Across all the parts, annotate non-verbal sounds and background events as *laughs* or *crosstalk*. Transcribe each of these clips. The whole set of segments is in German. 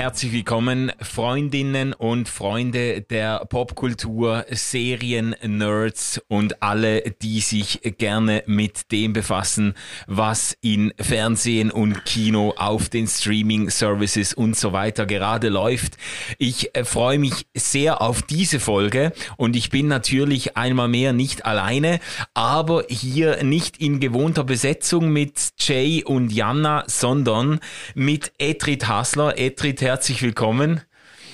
Herzlich willkommen, Freundinnen und Freunde der Popkultur, Serien, Nerds und alle, die sich gerne mit dem befassen, was in Fernsehen und Kino auf den Streaming-Services und so weiter gerade läuft. Ich äh, freue mich sehr auf diese Folge und ich bin natürlich einmal mehr nicht alleine, aber hier nicht in gewohnter Besetzung mit Jay und Janna, sondern mit Etrit Hasler. Etrit herzlich willkommen.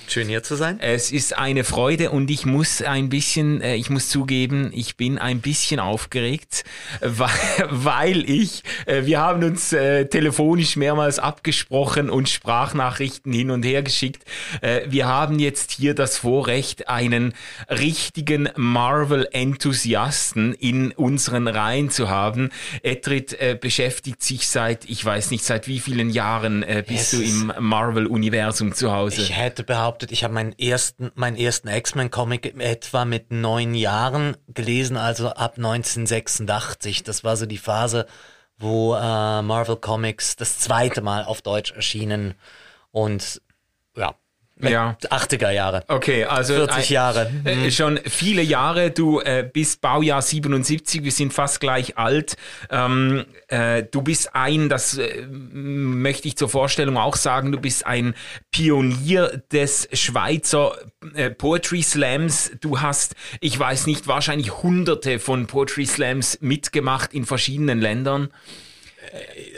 Schön hier zu sein. Es ist eine Freude und ich muss ein bisschen, äh, ich muss zugeben, ich bin ein bisschen aufgeregt, *laughs* weil, weil ich, äh, wir haben uns äh, telefonisch mehrmals abgesprochen und Sprachnachrichten hin und her geschickt. Wir haben jetzt hier das Vorrecht, einen richtigen Marvel-Enthusiasten in unseren Reihen zu haben. Etrit beschäftigt sich seit, ich weiß nicht, seit wie vielen Jahren bist Es du im Marvel-Universum zu Hause? Ich hätte behauptet, ich habe meinen ersten, meinen ersten X-Men-Comic etwa mit neun Jahren gelesen, also ab 1986. Das war so die Phase, wo äh, Marvel Comics das zweite Mal auf Deutsch erschienen und ja, Ja. 80er Jahre. Okay, also 40 äh, Jahre. Äh, schon viele Jahre. Du äh, bist Baujahr 77, wir sind fast gleich alt. Ähm, äh, du bist ein, das äh, möchte ich zur Vorstellung auch sagen, du bist ein Pionier des Schweizer äh, Poetry Slams. Du hast, ich weiß nicht, wahrscheinlich hunderte von Poetry Slams mitgemacht in verschiedenen Ländern.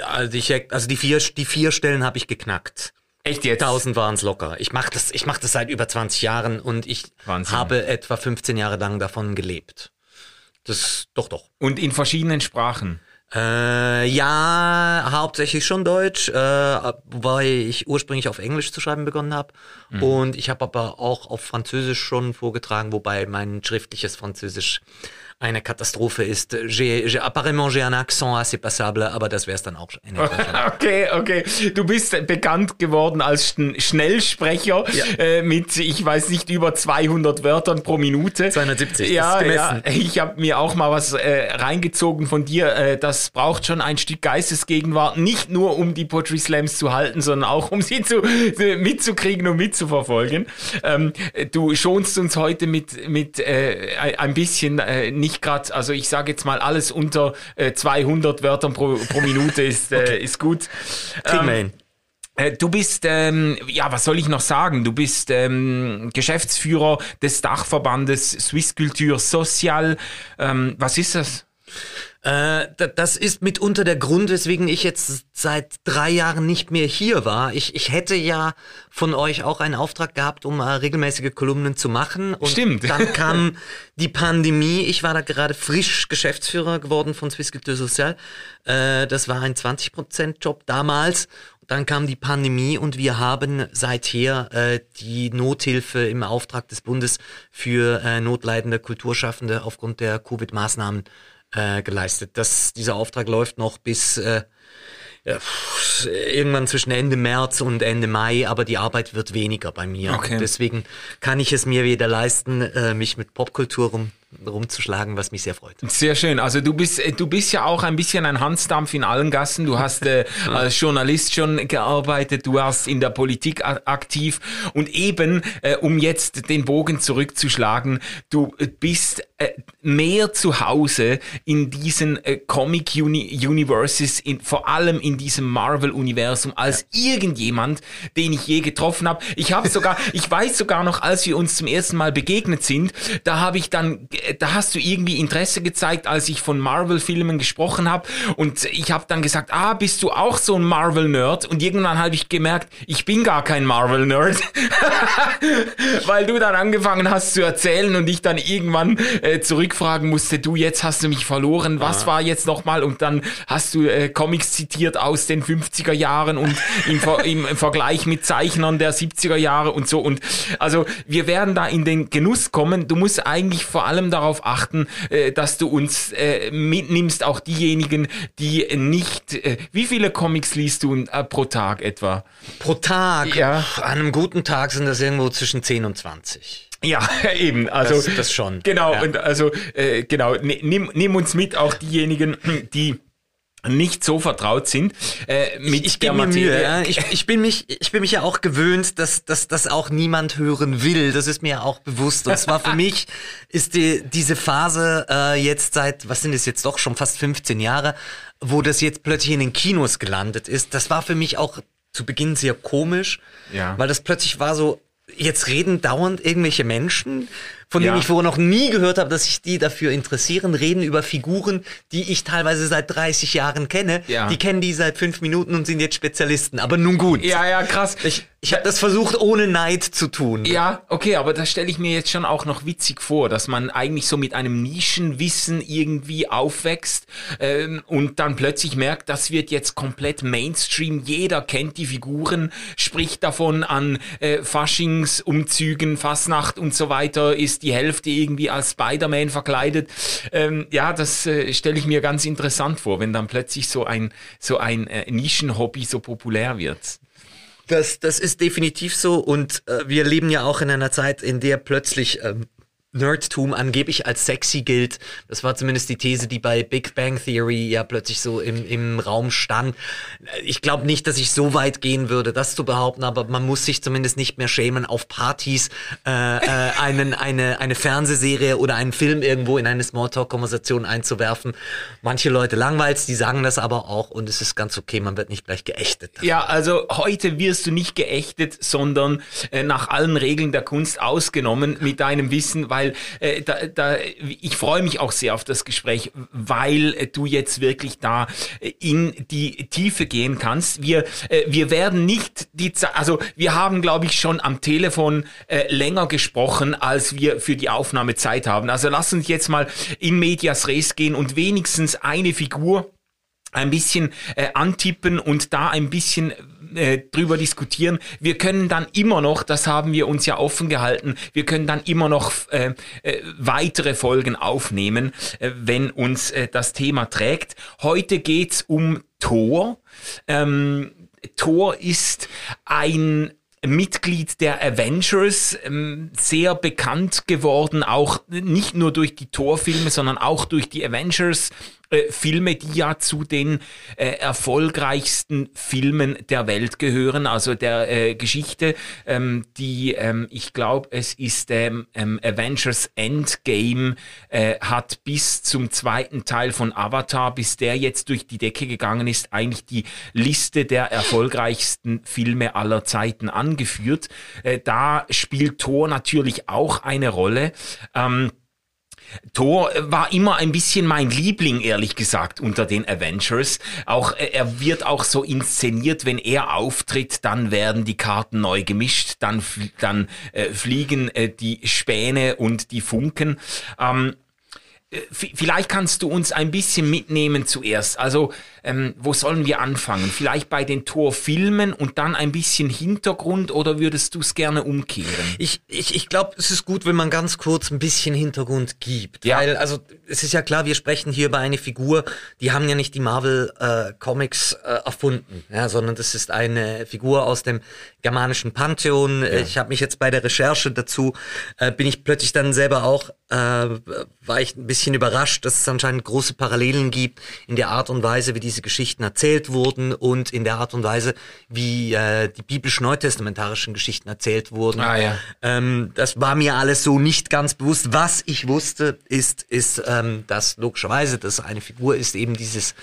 Also, ich, also die vier, die vier Stellen habe ich geknackt. Echt jetzt? 1000 waren es locker. Ich mache das, ich mach das seit über 20 Jahren und ich Wahnsinn. habe etwa 15 Jahre lang davon gelebt. Das, doch, doch. Und in verschiedenen Sprachen. Äh, ja, hauptsächlich schon Deutsch, äh, wobei ich ursprünglich auf Englisch zu schreiben begonnen habe. Und ich habe aber auch auf Französisch schon vorgetragen, wobei mein schriftliches Französisch eine Katastrophe ist. J'ai, apparemment j'ai un accent assez passable, aber das wäre es dann auch. *laughs* Okay, okay. Du bist bekannt geworden als Schn Schnellsprecher Ja. äh, mit, ich weiß nicht, über 200 Wörtern pro Minute. 270, Ja, ja. Ich habe mir auch mal was äh, reingezogen von dir. Äh, das braucht schon ein Stück Geistesgegenwart, nicht nur um die Poetry Slams zu halten, sondern auch um sie zu, mitzukriegen und mitzuverfolgen. Ähm, du schonst uns heute mit, mit äh, ein- bisschen, äh, nicht gerade, also ich sage jetzt mal, alles unter äh, 200 Wörtern pro, pro Minute ist, äh, ist gut. Kriegen wir Ähm, hin. äh, Du bist, ähm, ja, was soll ich noch sagen? Du bist ähm, Geschäftsführer des Dachverbandes Swiss Culture Social. Ähm, was ist das? Äh, da- das ist mitunter der Grund, weswegen ich jetzt seit drei Jahren nicht mehr hier war. Ich, ich hätte ja von euch auch einen Auftrag gehabt, um äh, regelmäßige Kolumnen zu machen. Und Stimmt. Dann *laughs* kam die Pandemie. Ich war da gerade frisch Geschäftsführer geworden von Swiss Culture Social. Äh, das war ein 20%-Job damals. Dann kam die Pandemie und wir haben seither äh, die Nothilfe im Auftrag des Bundes für äh, notleidende Kulturschaffende aufgrund der Covid-Maßnahmen äh, geleistet. Das, dieser Auftrag läuft noch bis äh, irgendwann zwischen Ende März und Ende Mai, aber die Arbeit wird weniger bei mir. Okay. Und deswegen kann ich es mir wieder leisten, äh, mich mit Popkultur rum, rumzuschlagen, was mich sehr freut. Sehr schön. Also du bist, äh, du bist ja auch ein bisschen ein Hansdampf in allen Gassen. Du hast äh, als Journalist schon gearbeitet, du warst in der Politik aktiv und eben, äh, um jetzt den Bogen zurückzuschlagen, du äh, bist äh, mehr zu Hause in diesen äh, Comic Uni Universes, in, vor allem in diesem Marvel-Universum, als irgendjemand, den ich je getroffen habe. Ich habe sogar, *laughs* ich weiß sogar noch, als wir uns zum ersten Mal begegnet sind, da habe ich dann, da hast du irgendwie Interesse gezeigt, als ich von Marvel-Filmen gesprochen habe und ich habe dann gesagt, ah, bist du auch so ein Marvel-Nerd? Und irgendwann habe ich gemerkt, ich bin gar kein Marvel-Nerd, *laughs* weil du dann angefangen hast zu erzählen und ich dann irgendwann äh, äh, zurückfragen musste, du, jetzt hast du mich verloren, was war jetzt nochmal? Und dann hast du äh, Comics zitiert aus den 50er Jahren und im, Ver im Vergleich mit Zeichnern der 70er Jahre und so. Und also wir werden da in den Genuss kommen. Du musst eigentlich vor allem darauf achten, äh, dass du uns äh, mitnimmst, auch diejenigen, die nicht. Äh, wie viele Comics liest du äh, pro Tag etwa? Pro Tag? Ja. An einem guten Tag sind das irgendwo zwischen 10 und 20. Ja, *laughs* eben. Also Das- das schon. Genau. Ja. Und also äh, genau. ni- Nimm, nimm uns mit, auch diejenigen, die nicht so vertraut sind äh, mit ich der gebe mir Materie. Mühe. Ja. Ich, ich, bin mich, ich bin mich ja auch gewöhnt, dass, dass das auch niemand hören will. Das ist mir ja auch bewusst. Und zwar für *laughs* mich ist die, diese Phase äh, jetzt seit, was sind es jetzt doch schon fast 15 Jahre, wo das jetzt plötzlich in den Kinos gelandet ist. Das war für mich auch zu Beginn sehr komisch, Ja. weil das plötzlich war so, jetzt reden dauernd irgendwelche Menschen, von denen Ja. ich vorher noch nie gehört habe, dass sich die dafür interessieren, reden über Figuren, die ich teilweise seit 30 Jahren kenne. Ja. Die kennen die seit fünf Minuten und sind jetzt Spezialisten. Aber nun gut. Ja, ja, krass. Ich, ich habe das versucht, ohne Neid zu tun. Ja, okay, aber das stelle ich mir jetzt schon auch noch witzig vor, dass man eigentlich so mit einem Nischenwissen irgendwie aufwächst ähm, und dann plötzlich merkt, das wird jetzt komplett Mainstream. Jeder kennt die Figuren, spricht davon an äh, Faschingsumzügen, Fasnacht und so weiter, ist die Hälfte irgendwie als Spider-Man verkleidet. Ähm, ja, das äh, stelle ich mir ganz interessant vor, wenn dann plötzlich so ein, so ein äh, Nischenhobby so populär wird. Das, das ist definitiv so und äh, wir leben ja auch in einer Zeit, in der plötzlich ähm, Nerdtum angeblich als sexy gilt. Das war zumindest die These, die bei Big Bang Theory ja plötzlich so im, im Raum stand. Ich glaube nicht, dass ich so weit gehen würde, das zu behaupten, aber man muss sich zumindest nicht mehr schämen, auf Partys äh, äh, einen, eine, eine Fernsehserie oder einen Film irgendwo in eine Smalltalk-Konversation einzuwerfen. Manche Leute langweils, die sagen das aber auch und es ist ganz okay, man wird nicht gleich geächtet. Ja, also heute wirst du nicht geächtet, sondern äh, nach allen Regeln der Kunst ausgenommen mit deinem Wissen, weil äh, da, da, ich freue mich auch sehr auf das Gespräch, weil äh, du jetzt wirklich da äh, in die Tiefe gehen kannst. Wir, äh, wir werden nicht die Zeit, also wir haben, glaube ich, schon am Telefon äh, länger gesprochen, als wir für die Aufnahme Zeit haben. Also lass uns jetzt mal in Medias Res gehen und wenigstens eine Figur ein bisschen äh, antippen und da ein bisschen äh, drüber diskutieren. Wir können dann immer noch, das haben wir uns ja offen gehalten, wir können dann immer noch äh, äh, weitere Folgen aufnehmen, äh, wenn uns äh, das Thema trägt. Heute geht's um Thor. Ähm, Thor ist ein Mitglied der Avengers, ähm, sehr bekannt geworden, auch nicht nur durch die Thor-Filme, sondern auch durch die Avengers. Äh, Filme, die ja zu den äh, erfolgreichsten Filmen der Welt gehören, also der äh, Geschichte, ähm, die, ähm, ich glaube, es ist ähm, ähm, Avengers Endgame, äh, hat bis zum zweiten Teil von Avatar, bis der jetzt durch die Decke gegangen ist, eigentlich die Liste der erfolgreichsten Filme aller Zeiten angeführt. Äh, da spielt Thor natürlich auch eine Rolle. Ähm, Thor war immer ein bisschen mein Liebling, ehrlich gesagt, unter den Avengers. Auch äh, er wird auch so inszeniert, wenn er auftritt, dann werden die Karten neu gemischt, dann dann äh, fliegen äh, die Späne und die Funken. Ähm, äh, Vielleicht kannst du uns ein bisschen mitnehmen zuerst. Also, ähm, wo sollen wir anfangen? Vielleicht bei den Torfilmen und dann ein bisschen Hintergrund oder würdest du es gerne umkehren? Ich, ich, ich glaube, es ist gut, wenn man ganz kurz ein bisschen Hintergrund gibt. Ja. Weil, also, es ist ja klar, wir sprechen hier über eine Figur, die haben ja nicht die Marvel äh, Comics äh, erfunden, ja, sondern das ist eine Figur aus dem germanischen Pantheon. Äh, Ich habe mich jetzt bei der Recherche dazu, äh, bin ich plötzlich dann selber auch, äh, war ich ein bisschen überrascht, dass es anscheinend große Parallelen gibt in der Art und Weise, wie diese Geschichten erzählt wurden und in der Art und Weise, wie äh, die biblisch-neutestamentarischen Geschichten erzählt wurden. Ah, ja. Ähm, das war mir alles so nicht ganz bewusst. Was ich wusste, ist, ist, ähm, dass logischerweise das eine Figur ist eben dieses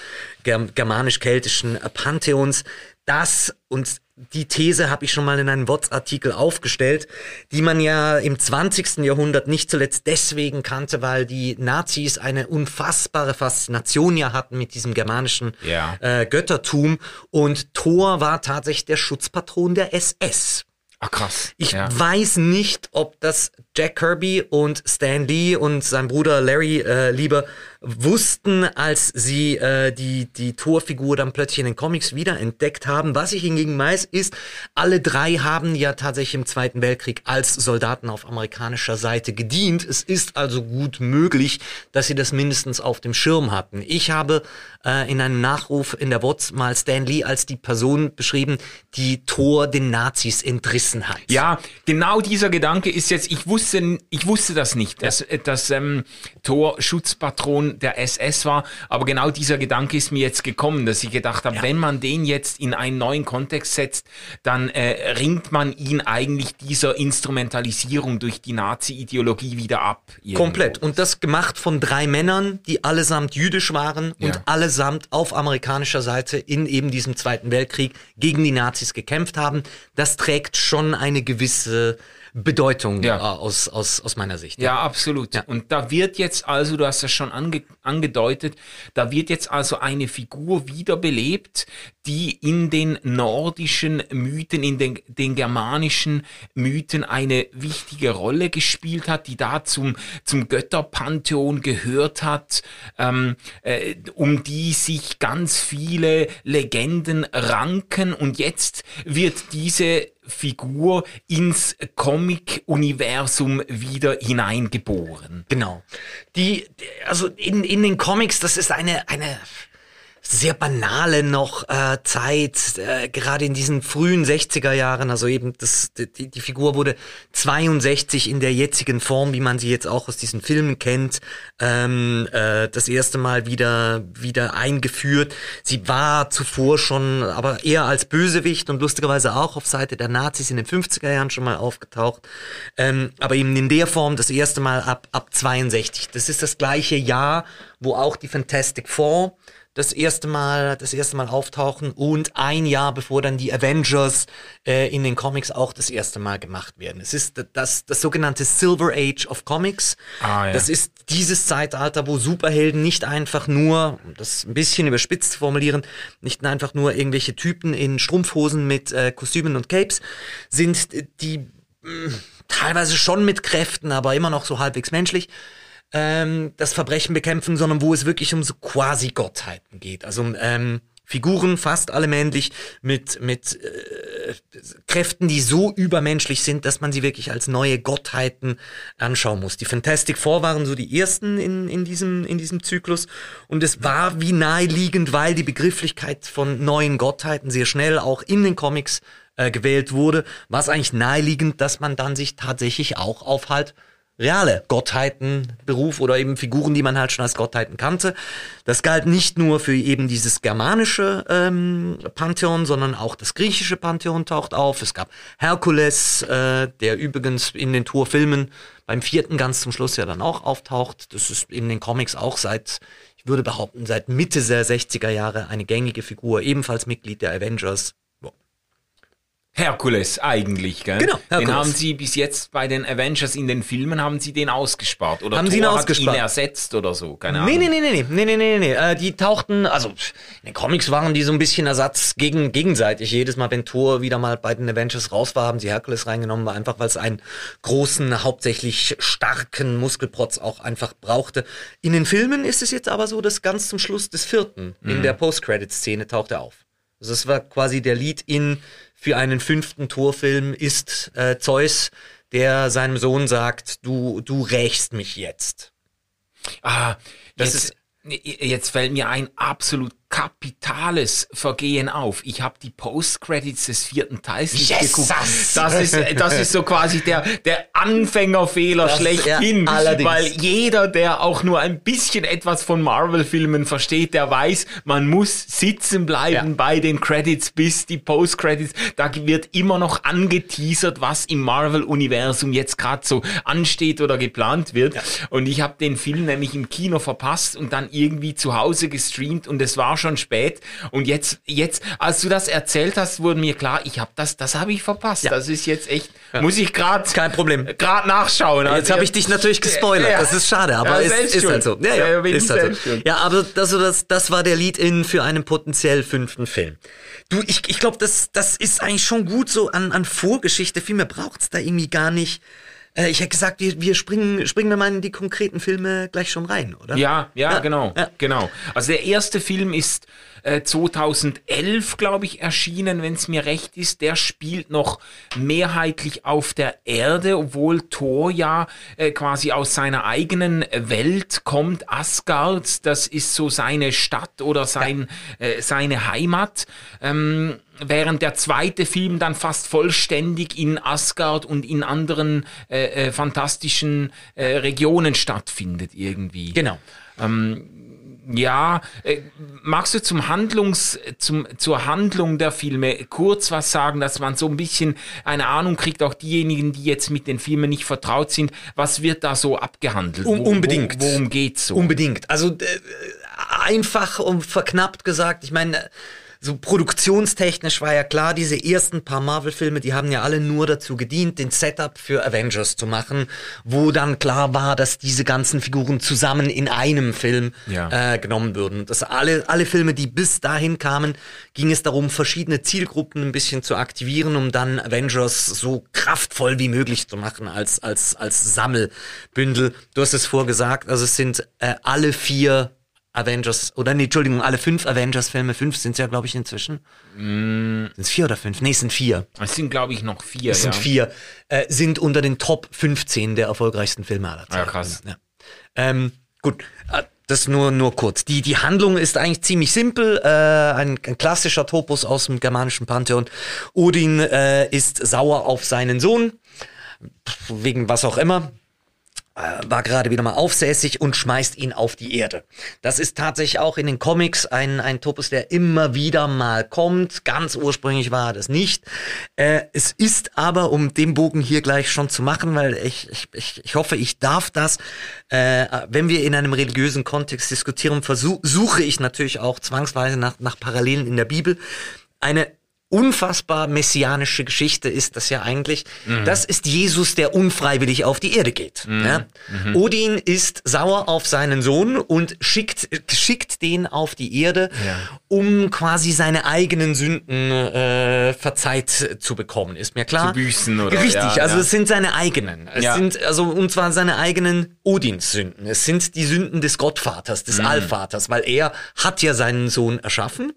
germ germanisch-keltischen Pantheons. Das und die These habe ich schon mal in einem WhatsApp-Artikel aufgestellt, die man ja im 20. Jahrhundert nicht zuletzt deswegen kannte, weil die Nazis eine unfassbare Faszination ja hatten mit diesem germanischen Ja. äh, Göttertum und Thor war tatsächlich der Schutzpatron der SS. Ah, krass. Ich ja. weiß nicht, ob das Jack Kirby und Stan Lee und sein Bruder Larry äh, lieber wussten, als sie äh, die, die Torfigur dann plötzlich in den Comics wieder entdeckt haben. Was ich hingegen weiß, ist, alle drei haben ja tatsächlich im Zweiten Weltkrieg als Soldaten auf amerikanischer Seite gedient. Es ist also gut möglich, dass sie das mindestens auf dem Schirm hatten. Ich habe äh, in einem Nachruf in der WOTS mal Stan Lee als die Person beschrieben, die Thor den Nazis entrissen hat. Ja, genau dieser Gedanke ist jetzt, ich wusste, ich wusste das nicht, dass, dass ähm, Thor Schutzpatron der SS war. Aber genau dieser Gedanke ist mir jetzt gekommen, dass ich gedacht habe, ja. wenn man den jetzt in einen neuen Kontext setzt, dann äh, ringt man ihn eigentlich dieser Instrumentalisierung durch die Nazi-Ideologie wieder ab. Irgendwo. Komplett. Und das gemacht von drei Männern, die allesamt jüdisch waren und ja. allesamt auf amerikanischer Seite in eben diesem Zweiten Weltkrieg gegen die Nazis gekämpft haben. Das trägt schon eine gewisse Bedeutung ja. äh, aus, aus, aus meiner Sicht. Ja, ja absolut. Ja. Und da wird jetzt also, du hast das schon ange, angedeutet, da wird jetzt also eine Figur wiederbelebt, die in den nordischen Mythen, in den, den germanischen Mythen eine wichtige Rolle gespielt hat, die da zum, zum Götterpantheon gehört hat, ähm, äh, um die sich ganz viele Legenden ranken. Und jetzt wird diese Figur ins Comic-Universum wieder hineingeboren. Genau. Die, also in, in den Comics, das ist eine, eine, sehr banale noch äh, Zeit, äh, gerade in diesen frühen 60er Jahren, also eben das, die, die Figur wurde 62 in der jetzigen Form, wie man sie jetzt auch aus diesen Filmen kennt, ähm, äh, das erste Mal wieder, wieder eingeführt. Sie war zuvor schon, aber eher als Bösewicht und lustigerweise auch auf Seite der Nazis in den 50er Jahren schon mal aufgetaucht, ähm, aber eben in der Form das erste Mal ab, ab 62. Das ist das gleiche Jahr, wo auch die Fantastic Four das erste Mal, das erste Mal auftauchen und ein Jahr bevor dann die Avengers äh, in den Comics auch das erste Mal gemacht werden. Es ist das, das sogenannte Silver Age of Comics. Ah, ja. Das ist dieses Zeitalter, wo Superhelden nicht einfach nur, um das ein bisschen überspitzt zu formulieren, nicht einfach nur irgendwelche Typen in Strumpfhosen mit äh, Kostümen und Capes sind, die mh, hm, teilweise schon mit Kräften, aber immer noch so halbwegs menschlich ähm, das Verbrechen bekämpfen, sondern wo es wirklich um so quasi Gottheiten geht. Also ähm, Figuren, fast alle männlich, mit, mit äh, Kräften, die so übermenschlich sind, dass man sie wirklich als neue Gottheiten anschauen muss. Die Fantastic Four waren so die ersten in, in, diesem, in diesem Zyklus und es war wie naheliegend, weil die Begrifflichkeit von neuen Gottheiten sehr schnell auch in den Comics äh, gewählt wurde, war es eigentlich naheliegend, dass man dann sich tatsächlich auch auf halt reale Gottheiten Beruf oder eben Figuren, die man halt schon als Gottheiten kannte. Das galt nicht nur für eben dieses germanische ähm, Pantheon, sondern auch das griechische Pantheon taucht auf. Es gab Herkules, äh, der übrigens in den Torfilmen beim vierten ganz zum Schluss ja dann auch auftaucht. Das ist in den Comics auch seit, ich würde behaupten, seit Mitte der 60er Jahre eine gängige Figur, ebenfalls Mitglied der Avengers. Herkules eigentlich, gell? Genau. Herkules. Den haben sie bis jetzt bei den Avengers in den Filmen haben sie den ausgespart oder haben Thor sie ihn ausgespart? hat ihn ersetzt oder so, keine Ahnung. Nee, nee, nee, nee, nee, nee, nee, nee. Äh, die tauchten, also in den Comics waren die so ein bisschen Ersatz gegen gegenseitig. Jedes Mal, wenn Thor wieder mal bei den Avengers raus war, haben sie Herkules reingenommen, einfach weil es einen großen, hauptsächlich starken Muskelprotz auch einfach brauchte. In den Filmen ist es jetzt aber so, dass ganz zum Schluss des vierten, mhm. in der Post-Credit-Szene taucht er auf. Also es war quasi der Lead in für einen fünften Torfilm ist äh, Zeus, der seinem Sohn sagt, du, du rächst mich jetzt. Ah, das jetzt, ist, jetzt fällt mir ein absolut kapitales Vergehen auf. Ich habe die Post-Credits des vierten Teils nicht yes, geguckt. Das ist, das ist so quasi der, der Anfängerfehler das, schlechthin. Ja, weil jeder, der auch nur ein bisschen etwas von Marvel-Filmen versteht, der weiß, man muss sitzen bleiben ja. bei den Credits bis die Post-Credits. Da wird immer noch angeteasert, was im Marvel-Universum jetzt gerade so ansteht oder geplant wird. Ja. Und ich habe den Film nämlich im Kino verpasst und dann irgendwie zu Hause gestreamt und es war schon schon spät. Und jetzt, jetzt, als du das erzählt hast, wurde mir klar, ich habe das, das habe ich verpasst. Ja. Das ist jetzt echt, muss ich gerade Kein Problem. gerade nachschauen. Jetzt Also habe ich dich natürlich gespoilert. Ja. Das ist schade, aber Ja, es ist schuld. halt so. Ja, ja, Ja, ist halt so. Ja, aber das, also das, das war der Lead-In für einen potenziell fünften Film. Du, ich, ich glaube, das, das ist eigentlich schon gut so an, an Vorgeschichte. Viel mehr braucht's da irgendwie gar nicht. Äh, ich hätte gesagt, wir, wir springen, springen wir mal in die konkreten Filme gleich schon rein, oder? Ja, ja, Ja, genau, ja. genau. Also der erste Film ist äh, 2011, glaube ich, erschienen, wenn es mir recht ist. Der spielt noch mehrheitlich auf der Erde, obwohl Thor ja äh, quasi aus seiner eigenen Welt kommt. Asgard, das ist so seine Stadt oder sein, äh, seine Heimat. Ähm, während der zweite Film dann fast vollständig in Asgard und in anderen äh, äh, fantastischen äh, Regionen stattfindet irgendwie. Genau. Ja, äh, magst du zum Handlungs, zum, zur Handlung der Filme kurz was sagen, dass man so ein bisschen eine Ahnung kriegt, auch diejenigen, die jetzt mit den Filmen nicht vertraut sind, was wird da so abgehandelt? Um- unbedingt. Wo, worum geht's so? Unbedingt. Also äh, einfach und verknappt gesagt, ich meine, so produktionstechnisch war ja klar, diese ersten paar Marvel-Filme, die haben ja alle nur dazu gedient, den Setup für Avengers zu machen, wo dann klar war, dass diese ganzen Figuren zusammen in einem Film Ja. äh, genommen würden. Das alle, alle Filme, die bis dahin kamen, ging es darum, verschiedene Zielgruppen ein bisschen zu aktivieren, um dann Avengers so kraftvoll wie möglich zu machen als, als, als Sammelbündel. Du hast es vorgesagt, also es sind äh, alle vier Avengers, oder nee, Entschuldigung, alle fünf Avengers-Filme, fünf sind es ja, glaube ich, inzwischen. Sind es vier oder fünf? Nee, es sind vier. Es sind, glaube ich, noch vier. Es sind ja. vier. Äh, sind unter den Top 15 der erfolgreichsten Filme aller Zeiten. Ja, krass. Ja. Ähm, gut, äh, das nur, nur kurz. Die, die Handlung ist eigentlich ziemlich simpel. Äh, ein, ein klassischer Topos aus dem germanischen Pantheon. Odin äh, ist sauer auf seinen Sohn, wegen was auch immer war gerade wieder mal aufsässig und schmeißt ihn auf die Erde. Das ist tatsächlich auch in den Comics ein, ein Topos, der immer wieder mal kommt. Ganz ursprünglich war das nicht. Äh, es ist aber, um den Bogen hier gleich schon zu machen, weil ich, ich, ich, ich hoffe, ich darf das, äh, wenn wir in einem religiösen Kontext diskutieren, versuche ich natürlich auch zwangsweise nach, nach Parallelen in der Bibel. Eine unfassbar messianische Geschichte ist das ja eigentlich. Das ist Jesus, der unfreiwillig auf die Erde geht. Ja? Odin ist sauer auf seinen Sohn und schickt, schickt den auf die Erde, Ja. um quasi seine eigenen Sünden äh, verzeiht zu bekommen. Ist mir klar? Zu büßen, oder? Richtig, Ja, also es sind seine eigenen. Es sind also und zwar seine eigenen Odins Sünden. Es sind die Sünden des Gottvaters, des Mhm. Allvaters, weil er hat ja seinen Sohn erschaffen.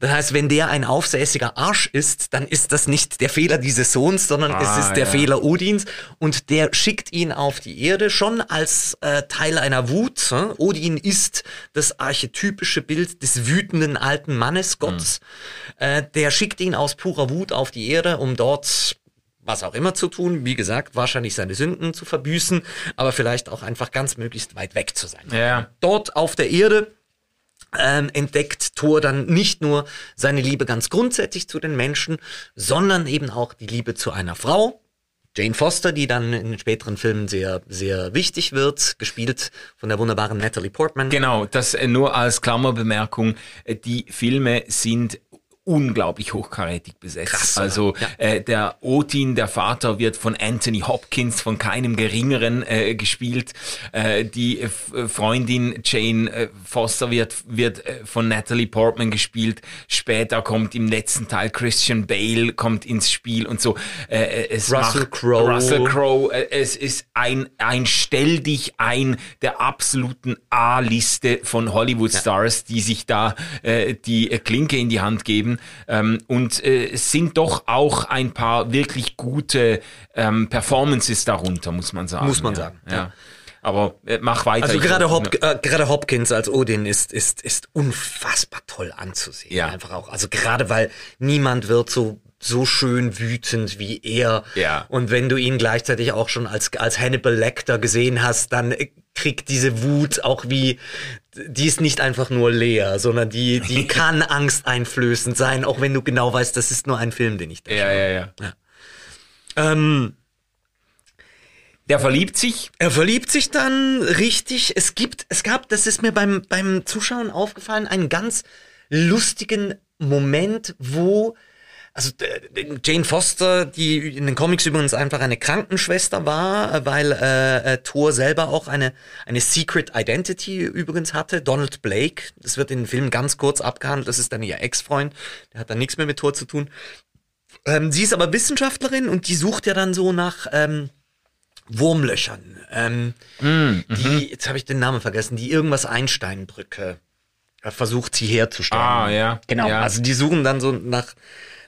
Das heißt, wenn der ein aufsässiger Arsch ist, dann ist das nicht der Fehler dieses Sohns, sondern es Ah, ist der ja. Fehler Odins und der schickt ihn auf die Erde schon als äh, Teil einer Wut. Hm? Odin ist das archetypische Bild des wütenden alten Mannes Gottes. Äh, der schickt ihn aus purer Wut auf die Erde, um dort was auch immer zu tun. Wie gesagt, wahrscheinlich seine Sünden zu verbüßen, aber vielleicht auch einfach ganz möglichst weit weg zu sein. Ja. Dort auf der Erde ähm, entdeckt Thor dann nicht nur seine Liebe ganz grundsätzlich zu den Menschen, sondern eben auch die Liebe zu einer Frau. Jane Foster, die dann in den späteren Filmen sehr, sehr wichtig wird, gespielt von der wunderbaren Natalie Portman. Genau, das äh, nur als Klammerbemerkung. Äh, Die Filme sind unglaublich hochkarätig besetzt. Krass, also Ja. äh, der Odin, der Vater, wird von Anthony Hopkins, von keinem geringeren äh, gespielt. Äh, die äh, F- äh, Freundin Jane äh, Foster wird, wird von Natalie Portman gespielt. Später kommt im letzten Teil Christian Bale kommt ins Spiel und so. Äh, es Russell Crowe. Russell Crowe. Es ist ein, ein Stell dich ein der absoluten A-Liste von Hollywood-Stars, die sich da äh, die Klinke in die Hand geben. Ähm, und äh, es sind doch auch ein paar wirklich gute ähm, Performances darunter, muss man sagen. Muss man ja, sagen, Ja. ja. Aber äh, mach weiter. Also gerade, Hop äh, gerade Hopkins als Odin ist, ist, ist unfassbar toll anzusehen. Ja. Einfach auch. Also gerade weil niemand wird so so schön wütend wie er. Ja. Und wenn du ihn gleichzeitig auch schon als, als Hannibal Lecter gesehen hast, dann kriegt diese Wut auch wie, die ist nicht einfach nur leer, sondern die, die *laughs* kann angsteinflößend sein, auch wenn du genau weißt, das ist nur ein Film, den ich da Ja, ja, ja. ähm, Der verliebt sich. Er verliebt sich dann richtig. Es gibt, es gab, das ist mir beim, beim Zuschauen aufgefallen, einen ganz lustigen Moment, wo also Jane Foster, die in den Comics übrigens einfach eine Krankenschwester war, weil äh, äh, Thor selber auch eine eine Secret Identity übrigens hatte. Donald Blake, das wird in den Film ganz kurz abgehandelt. Das ist dann ihr Ex-Freund, der hat dann nichts mehr mit Thor zu tun. Ähm, sie ist aber Wissenschaftlerin und die sucht ja dann so nach ähm, Wurmlöchern. Ähm, mm, die, jetzt habe ich den Namen vergessen, die irgendwas Einsteinbrücke äh, versucht sie herzustellen. Ah, ja. Genau. Ja. Also die suchen dann so nach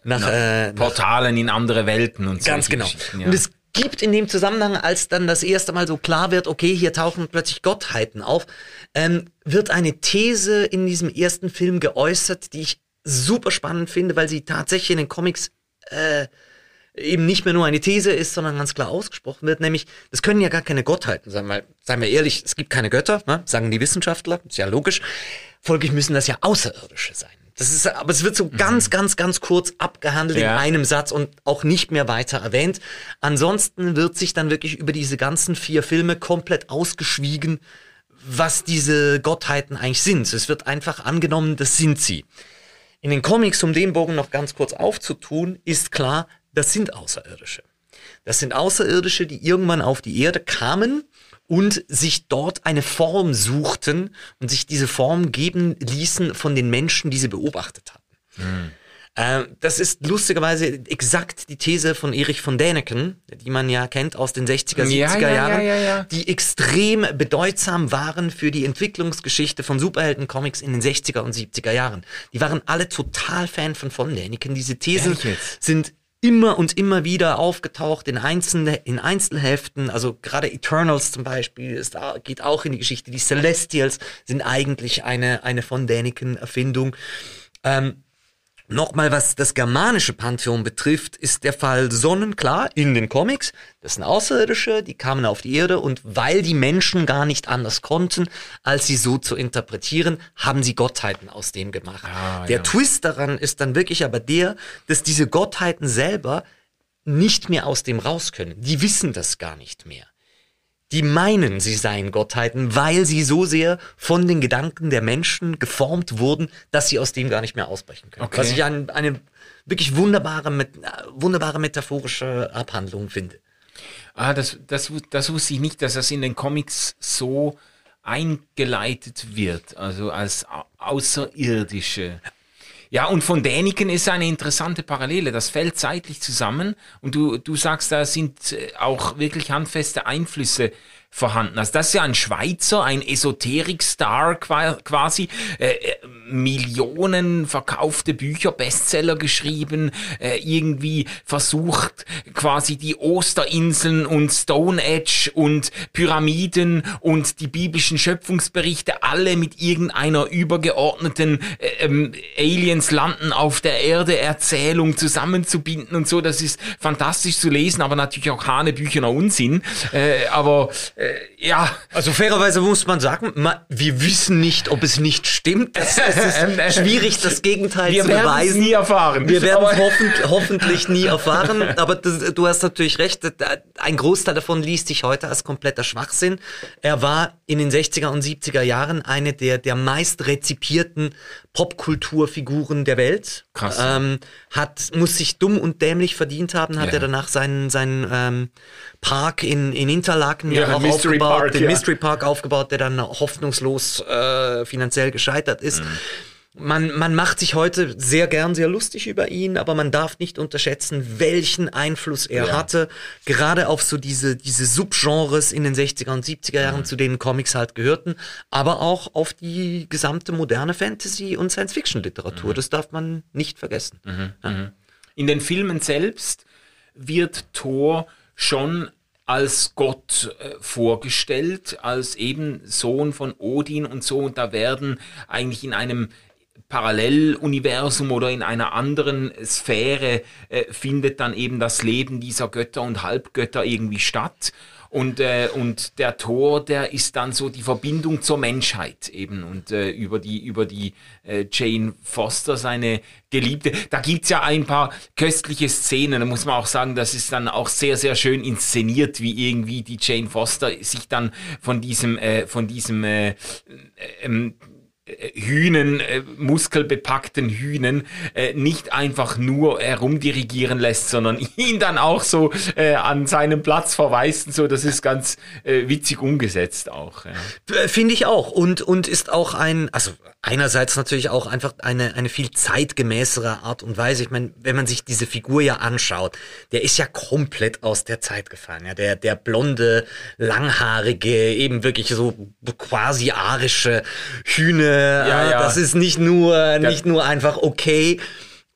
nach, äh, Portalen in andere Welten und so. Ganz genau. Ja. Und es gibt in dem Zusammenhang, als dann das erste Mal so klar wird, okay, hier tauchen plötzlich Gottheiten auf, ähm, wird eine These in diesem ersten Film geäußert, die ich super spannend finde, weil sie tatsächlich in den Comics äh, eben nicht mehr nur eine These ist, sondern ganz klar ausgesprochen wird, nämlich, das können ja gar keine Gottheiten sein, weil, seien wir ehrlich, es gibt keine Götter, ne? sagen die Wissenschaftler, ist ja logisch. Folglich müssen das ja Außerirdische sein. Das ist, aber es wird so mhm. ganz, ganz, ganz kurz abgehandelt ja. in einem Satz und auch nicht mehr weiter erwähnt. Ansonsten wird sich dann wirklich über diese ganzen vier Filme komplett ausgeschwiegen, was diese Gottheiten eigentlich sind. Es wird einfach angenommen, das sind sie. In den Comics, um den Bogen noch ganz kurz aufzutun, ist klar, das sind Außerirdische. Das sind Außerirdische, die irgendwann auf die Erde kamen und sich dort eine Form suchten und sich diese Form geben ließen von den Menschen, die sie beobachtet hatten. Mhm. das ist lustigerweise exakt die These von Erich von Däniken, die man ja kennt aus den 60er, 70er ja, ja, Jahren, ja, die extrem bedeutsam waren für die Entwicklungsgeschichte von Superhelden-Comics in den 60er und 70er Jahren. Die waren alle total Fan von von Däniken. Diese Thesen sind immer und immer wieder aufgetaucht in, einzelne, in Einzelheften. Also gerade Eternals zum Beispiel ist, geht auch in die Geschichte. Die Celestials sind eigentlich eine, eine von Däniken Erfindung. Ähm, Nochmal, was das germanische Pantheon betrifft, ist der Fall sonnenklar in den Comics. Das sind Außerirdische, die kamen auf die Erde und weil die Menschen gar nicht anders konnten, als sie so zu interpretieren, haben sie Gottheiten aus dem gemacht. Ah, der ja. Twist daran ist dann wirklich aber der, dass diese Gottheiten selber nicht mehr aus dem raus können. Die wissen das gar nicht mehr die meinen, sie seien Gottheiten, weil sie so sehr von den Gedanken der Menschen geformt wurden, dass sie aus dem gar nicht mehr ausbrechen können. Okay. Was ich ein, eine wirklich wunderbare, wunderbare metaphorische Abhandlung finde. Ah, das, das, das wusste ich nicht, dass das in den Comics so eingeleitet wird, also als außerirdische. Ja, und von Däniken ist eine interessante Parallele. Das fällt zeitlich zusammen und du, du sagst, da sind äh, auch wirklich handfeste Einflüsse vorhanden. Also das ist ja ein Schweizer, ein Esoterik-Star quasi, äh, äh, Millionen verkaufte Bücher, Bestseller geschrieben, äh, irgendwie versucht quasi die Osterinseln und Stone Edge und Pyramiden und die biblischen Schöpfungsberichte alle mit irgendeiner übergeordneten äh, ähm, Aliens landen auf der Erde Erzählung zusammenzubinden und so. Das ist fantastisch zu lesen, aber natürlich auch Hanebüchener Unsinn. Äh, aber äh, Eh, ja. Also fairerweise muss man sagen, wir wissen nicht, ob es nicht stimmt. Es ist *laughs* *laughs* schwierig, das Gegenteil wir zu beweisen. Wir nie erfahren. Wir *laughs* werden es hoffentlich, hoffentlich nie erfahren. Aber das, du hast natürlich recht, ein Großteil davon liest sich heute als kompletter Schwachsinn. Er war in den 60er und 70er Jahren eine der, der meist rezipierten Popkulturfiguren der Welt. Krass. Ähm, hat, muss sich dumm und dämlich verdient haben, hat ja. er danach seinen, seinen ähm, Park in, in Interlaken ja, auch Mystery aufgebaut, Park, den ja. Mystery Park aufgebaut, der dann hoffnungslos äh, finanziell gescheitert ist. Mhm. Man, man macht sich heute sehr gern sehr lustig über ihn, aber man darf nicht unterschätzen, welchen Einfluss er ja. hatte, gerade auf so diese, diese Subgenres in den 60er und 70er Jahren, mhm. zu denen Comics halt gehörten, aber auch auf die gesamte moderne Fantasy- und Science-Fiction-Literatur. Mhm. Das darf man nicht vergessen. Mhm. Ja. Mhm. In den Filmen selbst wird Thor schon als Gott äh, vorgestellt, als eben Sohn von Odin und so. Und da werden eigentlich in einem Paralleluniversum oder in einer anderen Sphäre äh, findet dann eben das Leben dieser Götter und Halbgötter irgendwie statt. Und, äh, und der Tor, der ist dann so die Verbindung zur Menschheit eben. Und äh, über die, über die äh, Jane Foster, seine Geliebte. Da gibt's ja ein paar köstliche Szenen. Da muss man auch sagen, das ist dann auch sehr, sehr schön inszeniert, wie irgendwie die Jane Foster sich dann von diesem, äh, von diesem äh, äh, Hühnen, äh, muskelbepackten Hühnen, äh, nicht einfach nur herumdirigieren lässt, sondern *laughs* ihn dann auch so äh, an seinen Platz verweisen. So, das ist ganz äh, witzig umgesetzt auch. Ja. Äh, finde ich auch. Und, und ist auch ein, also einerseits natürlich auch einfach eine, eine viel zeitgemäßere Art und Weise. Ich meine, wenn man sich diese Figur ja anschaut, der ist ja komplett aus der Zeit gefallen. Ja, der, der blonde, langhaarige, eben wirklich so quasi arische Hühne ja, ja. das ist nicht nur, nicht nur einfach okay,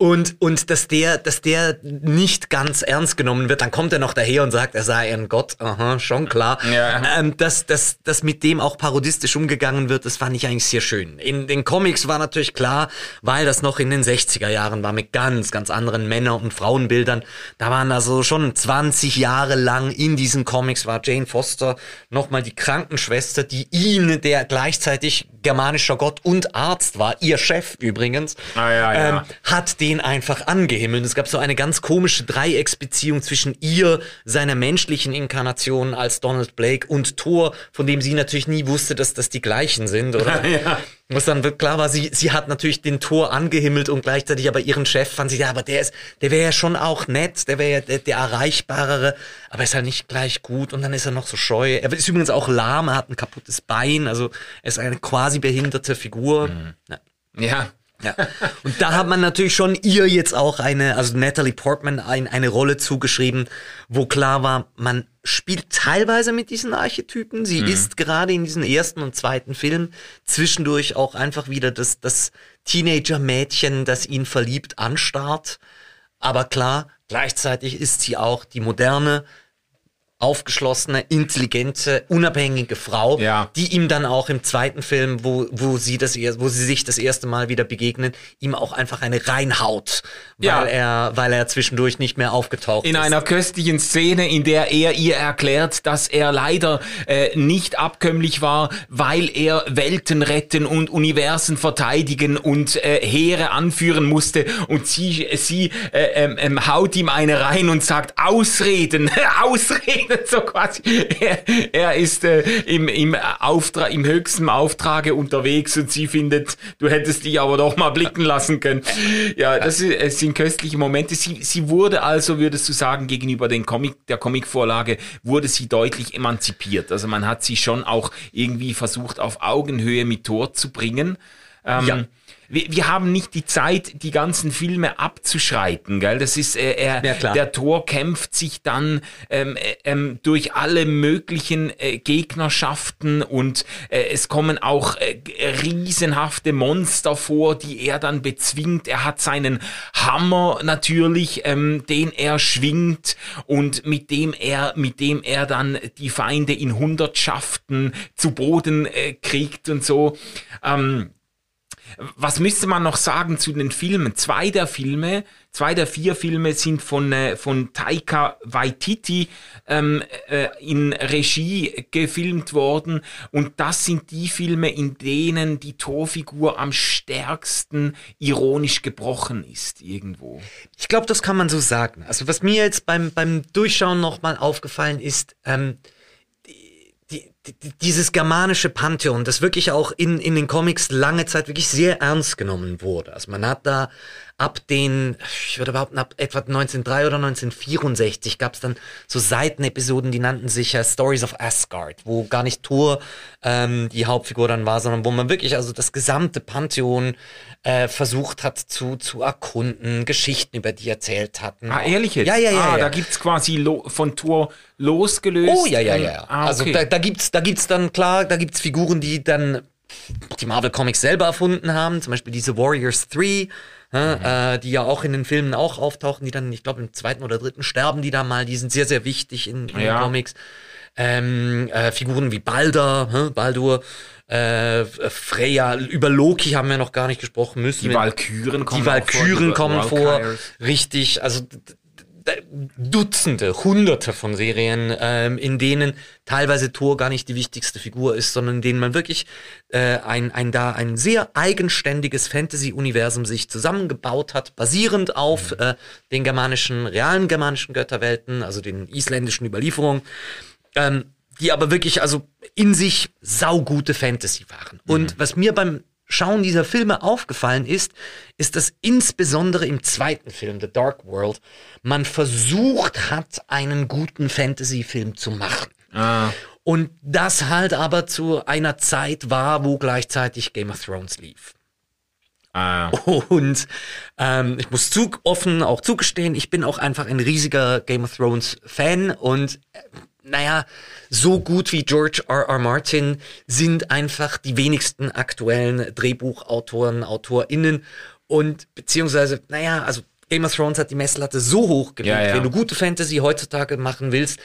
und, und dass der, dass der nicht ganz ernst genommen wird, dann kommt er noch daher und sagt, er sei ein Gott, aha, schon klar. Ja. Ähm, dass, dass, dass mit dem auch parodistisch umgegangen wird, das fand ich eigentlich sehr schön. In den Comics war natürlich klar, weil das noch in den 60er Jahren war mit ganz, ganz anderen Männer- und Frauenbildern. Da waren also schon 20 Jahre lang in diesen Comics war Jane Foster nochmal die Krankenschwester, die ihn, der gleichzeitig germanischer Gott und Arzt war, ihr Chef übrigens, ah, ja, ja. Ähm, hat den den einfach angehimmelt. Es gab so eine ganz komische Dreiecksbeziehung zwischen ihr, seiner menschlichen Inkarnation als Donald Blake und Thor, von dem sie natürlich nie wusste, dass das die gleichen sind, oder? *laughs* ja. Was dann klar war, sie, sie hat natürlich den Thor angehimmelt und gleichzeitig aber ihren Chef fand sie, ja, aber der ist, der wäre ja schon auch nett, der wäre ja der, der erreichbarere, aber ist halt nicht gleich gut und dann ist er noch so scheu. Er ist übrigens auch lahm, er hat ein kaputtes Bein, also er ist eine quasi behinderte Figur. Mhm. Ja. ja. Ja. Und da hat man natürlich schon ihr jetzt auch eine, also Natalie Portman ein, eine Rolle zugeschrieben, wo klar war, man spielt teilweise mit diesen Archetypen. Sie mhm. ist gerade in diesem ersten und zweiten Film zwischendurch auch einfach wieder das, das Teenager-Mädchen, das ihn verliebt anstarrt. Aber klar, gleichzeitig ist sie auch die moderne, aufgeschlossene, intelligente, unabhängige Frau, ja. die ihm dann auch im zweiten Film, wo, wo sie das wo sie sich das erste Mal wieder begegnen, ihm auch einfach eine reinhaut, weil ja. er, weil er zwischendurch nicht mehr aufgetaucht in ist. In einer köstlichen Szene, in der er ihr erklärt, dass er leider äh, nicht abkömmlich war, weil er Welten retten und Universen verteidigen und äh, Heere anführen musste und sie, sie äh, ähm, ähm haut ihm eine rein und sagt Ausreden, *laughs* Ausreden *laughs* so quasi. Er, er ist äh, im, im, Auftrag, im höchsten Auftrage unterwegs und sie findet, du hättest dich aber doch mal blicken lassen können. Ja, das ist, es sind köstliche Momente. Sie, sie wurde also, würdest du sagen, gegenüber den Comic, der Comicvorlage, wurde sie deutlich emanzipiert. Also man hat sie schon auch irgendwie versucht, auf Augenhöhe mit Tor zu bringen. Ähm, ja wir, wir haben nicht die Zeit, die ganzen Filme abzuschreiten, gell? Das ist, äh, er, ja, der Tor kämpft sich dann ähm, äh, ähm, durch alle möglichen äh, Gegnerschaften und äh, es kommen auch äh, riesenhafte Monster vor, die er dann bezwingt. Er hat seinen Hammer natürlich, ähm, den er schwingt und mit dem er, mit dem er dann die Feinde in Hundertschaften zu Boden äh, kriegt und so. Ähm, was müsste man noch sagen zu den Filmen? Zwei der Filme, zwei der vier Filme sind von, äh, von Taika Waititi ähm, äh, in Regie gefilmt worden. Und das sind die Filme, in denen die Torfigur am stärksten ironisch gebrochen ist irgendwo. Ich glaube, das kann man so sagen. Also was mir jetzt beim, beim Durchschauen nochmal aufgefallen ist, ähm, dieses germanische Pantheon, das wirklich auch in, in den Comics lange Zeit wirklich sehr ernst genommen wurde. Also man hat da ab den, ich würde behaupten, ab etwa 1903 oder 1964 gab es dann so Seitenepisoden, die nannten sich ja Stories of Asgard, wo gar nicht Thor ähm, die Hauptfigur dann war, sondern wo man wirklich also das gesamte Pantheon äh, versucht hat zu, zu erkunden, Geschichten über die erzählt hatten. Ah, ehrlich jetzt? Ja, ja, ja. Ah, ja. da gibt's quasi von Thor losgelöst. Oh, ja, ja, ja. Ah, also okay. Also da, da gibt's, da gibt's dann klar, da gibt's Figuren, die dann die Marvel Comics selber erfunden haben, zum Beispiel diese Warriors 3, ja, mhm. äh, die ja auch in den Filmen auch auftauchen, die dann, ich glaube, im zweiten oder dritten sterben die da mal, die sind sehr, sehr wichtig in, in ja. den Comics. ähm, äh, Figuren wie Balder, hä, Baldur, äh, Freya, über Loki haben wir noch gar nicht gesprochen müssen. Die Valkyren kommen Die Valkyren vor, kommen vor. Richtig, also Dutzende, Hunderte von Serien, ähm, in denen teilweise Thor gar nicht die wichtigste Figur ist, sondern in denen man wirklich äh, ein, ein da ein sehr eigenständiges Fantasy-Universum sich zusammengebaut hat, basierend auf äh, den germanischen, realen germanischen Götterwelten, also den isländischen Überlieferungen. Ähm, die aber wirklich also in sich saugute Fantasy waren. Und was mir beim Schauen dieser Filme aufgefallen ist, ist, dass insbesondere im zweiten Film, The Dark World, man versucht hat, einen guten Fantasy-Film zu machen. Ah, Und das halt aber zu einer Zeit war, wo gleichzeitig Game of Thrones lief. ah. Und ähm, ich muss zu offen auch zugestehen, ich bin auch einfach ein riesiger Game of Thrones Fan und äh, naja, so gut wie George R. R. Martin sind einfach die wenigsten aktuellen Drehbuchautoren, AutorInnen und beziehungsweise, naja, also Game of Thrones hat die Messlatte so hoch gelegt, Ja, ja. wenn du gute Fantasy heutzutage machen willst,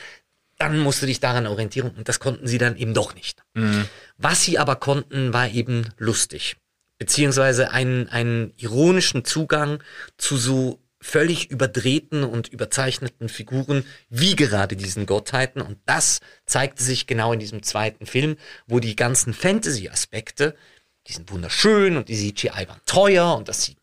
dann musst du dich daran orientieren und das konnten sie dann eben doch nicht. Was sie aber konnten, war eben lustig. Beziehungsweise einen, einen ironischen Zugang zu so völlig überdrehten und überzeichneten Figuren wie gerade diesen Gottheiten. Und das zeigte sich genau in diesem zweiten Film, wo die ganzen Fantasy-Aspekte, die sind wunderschön und die CGI waren teuer und das sieht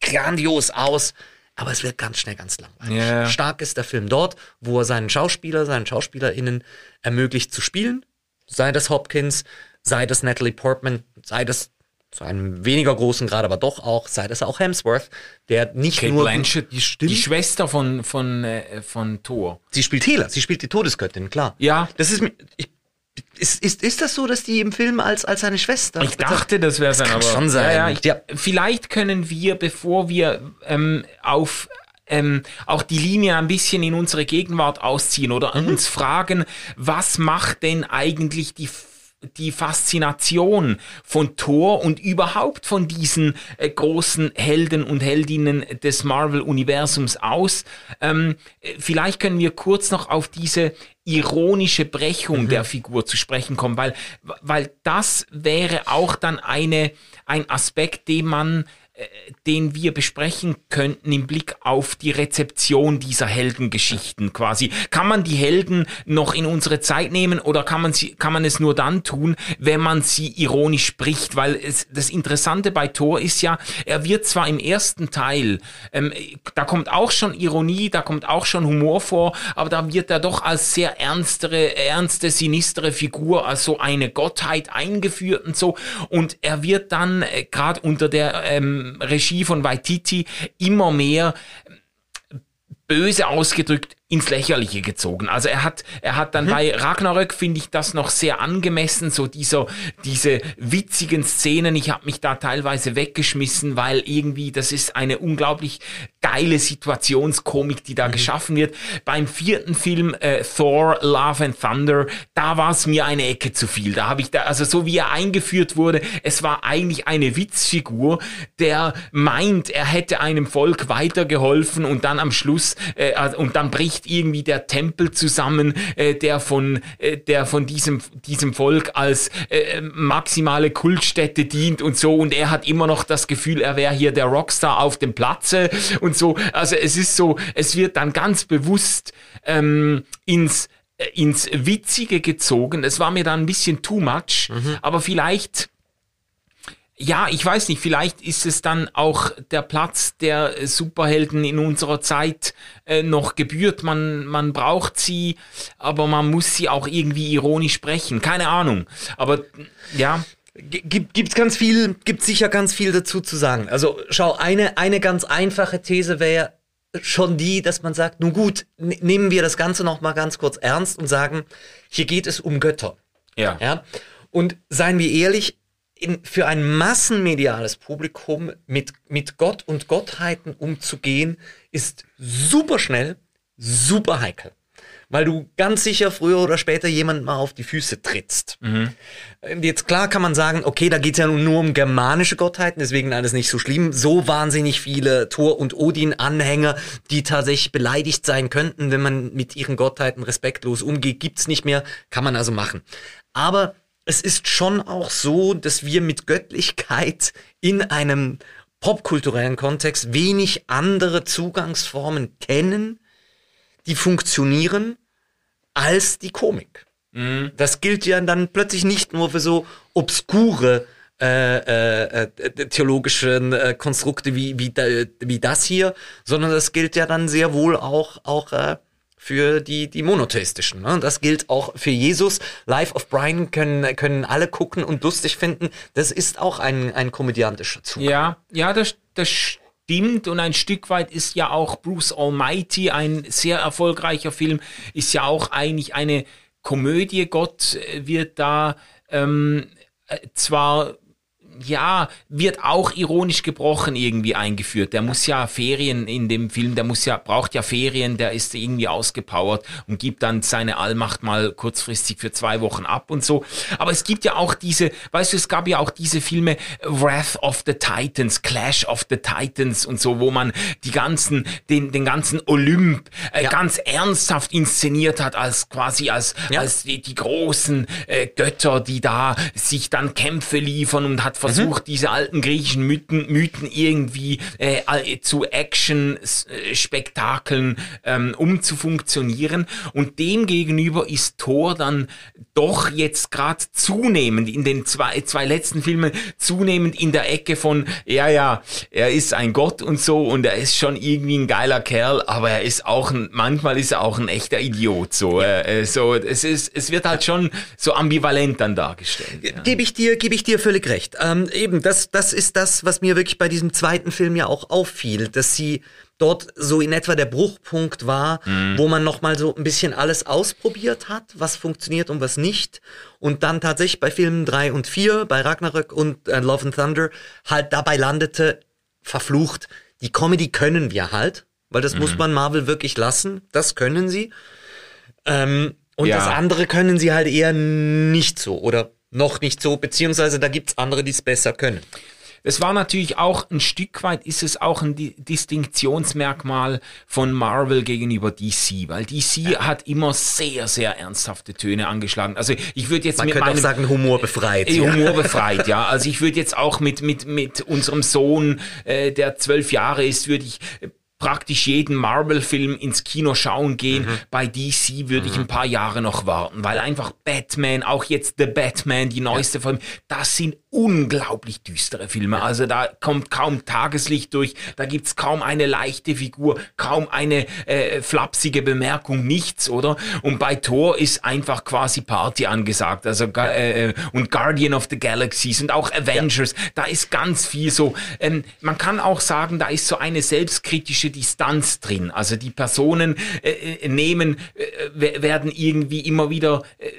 grandios aus. Aber es wird ganz schnell ganz langweilig. Ja. Stark ist der Film dort, wo er seinen Schauspieler, seinen SchauspielerInnen ermöglicht zu spielen. Sei das Hopkins, sei das Natalie Portman, sei das zu einem weniger großen Grad, aber doch auch, sei das auch Hemsworth, der nicht Kate nur Blanchett, die stimmt. die Schwester von, von, äh, von Thor. sie spielt Hela, sie spielt die Todesgöttin, klar. Ja. Das ist ich, ist, ist, ist das so, dass die im Film als, als seine Schwester? Ich dachte, das wäre sein, kann aber schon sein. Ja, ja, ich, Ja. Vielleicht können wir, bevor wir ähm, auf ähm, auch die Linie ein bisschen in unsere Gegenwart ausziehen oder Mhm. uns fragen, was macht denn eigentlich die die Faszination von Thor und überhaupt von diesen äh, großen Helden und Heldinnen des Marvel-Universums aus. Ähm, äh, vielleicht können wir kurz noch auf diese ironische Brechung der Figur zu sprechen kommen, weil, weil das wäre auch dann eine, ein Aspekt, den man den wir besprechen könnten im Blick auf die Rezeption dieser Heldengeschichten quasi. Kann man die Helden noch in unsere Zeit nehmen oder kann man sie, kann man es nur dann tun, wenn man sie ironisch spricht? Weil es, das Interessante bei Thor ist ja, er wird zwar im ersten Teil, ähm, da kommt auch schon Ironie, da kommt auch schon Humor vor, aber da wird er doch als sehr ernstere, ernste, sinistere Figur, als so eine Gottheit eingeführt und so. Und er wird dann äh, gerade unter der ähm, Regie von Waititi immer mehr böse ausgedrückt ins Lächerliche gezogen. Also er hat, er hat dann bei Ragnarök finde ich das noch sehr angemessen, so dieser, diese witzigen Szenen. Ich habe mich da teilweise weggeschmissen, weil irgendwie das ist eine unglaublich geile Situationskomik, die da geschaffen wird. Beim vierten Film äh, Thor Love and Thunder, da war es mir eine Ecke zu viel. Da habe ich da, also so wie er eingeführt wurde, es war eigentlich eine Witzfigur, der meint, er hätte einem Volk weitergeholfen und dann am Schluss äh, und dann bricht irgendwie der Tempel zusammen, äh, der von äh, der von diesem diesem Volk als äh, maximale Kultstätte dient und so und er hat immer noch das Gefühl, er wäre hier der Rockstar auf dem Platze und so. Also es ist so, es wird dann ganz bewusst ähm, ins äh, ins Witzige gezogen. Es war mir dann ein bisschen too much, aber vielleicht ja, ich weiß nicht, vielleicht ist es dann auch der Platz der Superhelden in unserer Zeit äh, noch gebührt. Man, man braucht sie, aber man muss sie auch irgendwie ironisch sprechen. Keine Ahnung. Aber ja, Gibt, gibt's ganz viel, gibt sicher ganz viel dazu zu sagen. Also schau, eine, eine ganz einfache These wäre schon die, dass man sagt, nun gut, nehmen wir das Ganze noch mal ganz kurz ernst und sagen, hier geht es um Götter. ja. Ja? Und seien wir ehrlich, in, für ein massenmediales Publikum mit, mit Gott und Gottheiten umzugehen, ist super schnell, super heikel. weil du ganz sicher früher oder später jemand mal auf die Füße trittst. Mhm. Jetzt klar kann man sagen, okay, da geht's ja nur um germanische Gottheiten, deswegen alles nicht so schlimm. So wahnsinnig viele Thor- und Odin-Anhänger, die tatsächlich beleidigt sein könnten, wenn man mit ihren Gottheiten respektlos umgeht, gibt's nicht mehr, kann man also machen. Aber es ist schon auch so, dass wir mit Göttlichkeit in einem popkulturellen Kontext wenig andere Zugangsformen kennen, die funktionieren, als die Komik. Mhm. Das gilt ja dann plötzlich nicht nur für so obskure äh, äh, äh, theologischen äh, Konstrukte wie, wie, wie das hier, sondern das gilt ja dann sehr wohl auch, auch äh, für die, die monotheistischen. Ne? Das gilt auch für Jesus. Life of Brian können, können alle gucken und lustig finden. Das ist auch ein, ein komödiantischer Zug. Ja, ja, das, das stimmt. Und ein Stück weit ist ja auch Bruce Almighty, ein sehr erfolgreicher Film, ist ja auch eigentlich eine Komödie. Gott wird da ähm, äh, zwar ja, wird auch ironisch gebrochen irgendwie eingeführt. Der muss ja Ferien in dem Film, der muss ja, braucht ja Ferien, der ist irgendwie ausgepowert und gibt dann seine Allmacht mal kurzfristig für zwei Wochen ab und so. Aber es gibt ja auch diese, weißt du, es gab ja auch diese Filme Wrath of the Titans, Clash of the Titans und so, wo man die ganzen, den, den ganzen Olymp äh, ja. ganz ernsthaft inszeniert hat als quasi als, ja. als die, die großen äh, Götter, die da sich dann Kämpfe liefern und hat versucht, mhm. diese alten griechischen Mythen, Mythen irgendwie äh, zu Action-Spektakeln ähm, umzufunktionieren. Und dem gegenüber ist Thor dann doch jetzt gerade zunehmend in den zwei, zwei letzten Filmen zunehmend in der Ecke von, ja, ja, er ist ein Gott und so und er ist schon irgendwie ein geiler Kerl, aber er ist auch ein, manchmal ist er auch ein echter Idiot. So, äh, äh so es ist, es wird halt schon so ambivalent dann dargestellt. Ja. Gebe ich dir, gebe ich dir völlig recht. Ähm, eben, das, das ist das, was mir wirklich bei diesem zweiten Film ja auch auffiel, dass sie dort so in etwa der Bruchpunkt war, mhm. wo man nochmal so ein bisschen alles ausprobiert hat, was funktioniert und was nicht. Und dann tatsächlich bei Filmen drei und vier, bei Ragnarök und äh, Love and Thunder, halt dabei landete, verflucht, die Comedy können wir halt, weil das mhm. muss man Marvel wirklich lassen, das können sie. Ähm, und ja. das andere können sie halt eher nicht so oder noch nicht so, beziehungsweise da gibt's andere, die es besser können. Es war natürlich auch ein Stück weit, ist es auch ein Distinktionsmerkmal von Marvel gegenüber DC, weil DC ja. hat immer sehr, sehr ernsthafte Töne angeschlagen. Also ich würde jetzt Man mit meinem... auch sagen, Humor befreit. Äh, Humor *laughs* befreit, ja. Also ich würde jetzt auch mit, mit, mit unserem Sohn, äh, der zwölf Jahre ist, würde ich praktisch jeden Marvel-Film ins Kino schauen gehen. Mhm. Bei DC würde mhm. ich ein paar Jahre noch warten, weil einfach Batman, auch jetzt The Batman, die neueste ja. Film, das sind unglaublich düstere Filme. Ja. Also da kommt kaum Tageslicht durch, da gibt's kaum eine leichte Figur, kaum eine äh, flapsige Bemerkung, nichts, oder? Und bei Thor ist einfach quasi Party angesagt. Also äh, und Guardian of the Galaxies und auch Avengers, ja. da ist ganz viel so. Ähm, man kann auch sagen, da ist so eine selbstkritische Distanz drin. Also die Personen äh, äh nehmen, äh, werden irgendwie immer wieder äh,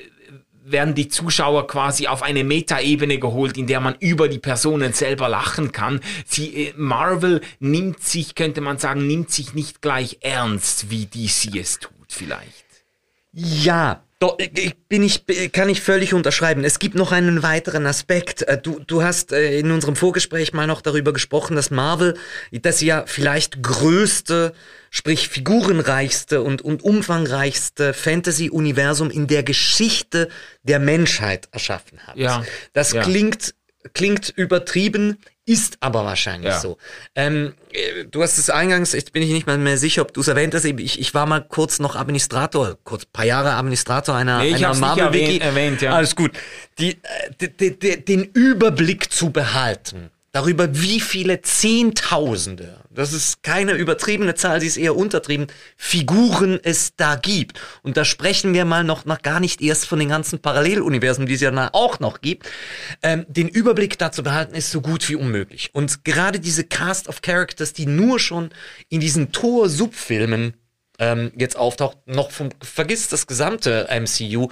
werden die Zuschauer quasi auf eine Metaebene geholt, in der man über die Personen selber lachen kann. Sie, äh, Marvel nimmt sich, könnte man sagen, nimmt sich nicht gleich ernst, wie DC es tut, vielleicht. Ja, doch, bin ich, kann ich völlig unterschreiben. Es gibt noch einen weiteren Aspekt. Äh, du, du hast äh, in unserem Vorgespräch mal noch darüber gesprochen, dass Marvel das ja vielleicht größte, sprich figurenreichste und, und umfangreichste Fantasy-Universum in der Geschichte der Menschheit erschaffen hat. Ja. Das ja. klingt, klingt übertrieben, ist aber wahrscheinlich ja. so. Ähm, äh, du hast es eingangs, ich bin ich nicht mal mehr sicher, ob du es erwähnt hast. Ich, ich war mal kurz noch Administrator, kurz paar Jahre Administrator einer, nee, einer Marvel Wiki. Erwähnt, erwähnt, ja. Alles gut. Die, äh, die, die, den Überblick zu behalten darüber, wie viele Zehntausende, das ist keine übertriebene Zahl, sie ist eher untertrieben, Figuren es da gibt. Und da sprechen wir mal noch, noch gar nicht erst von den ganzen Paralleluniversen, die es ja auch noch gibt. Ähm, den Überblick dazu behalten ist so gut wie unmöglich. Und gerade diese Cast of Characters, die nur schon in diesen Tor-Subfilmen ähm, jetzt auftaucht, noch vom, vergiss das gesamte MCU,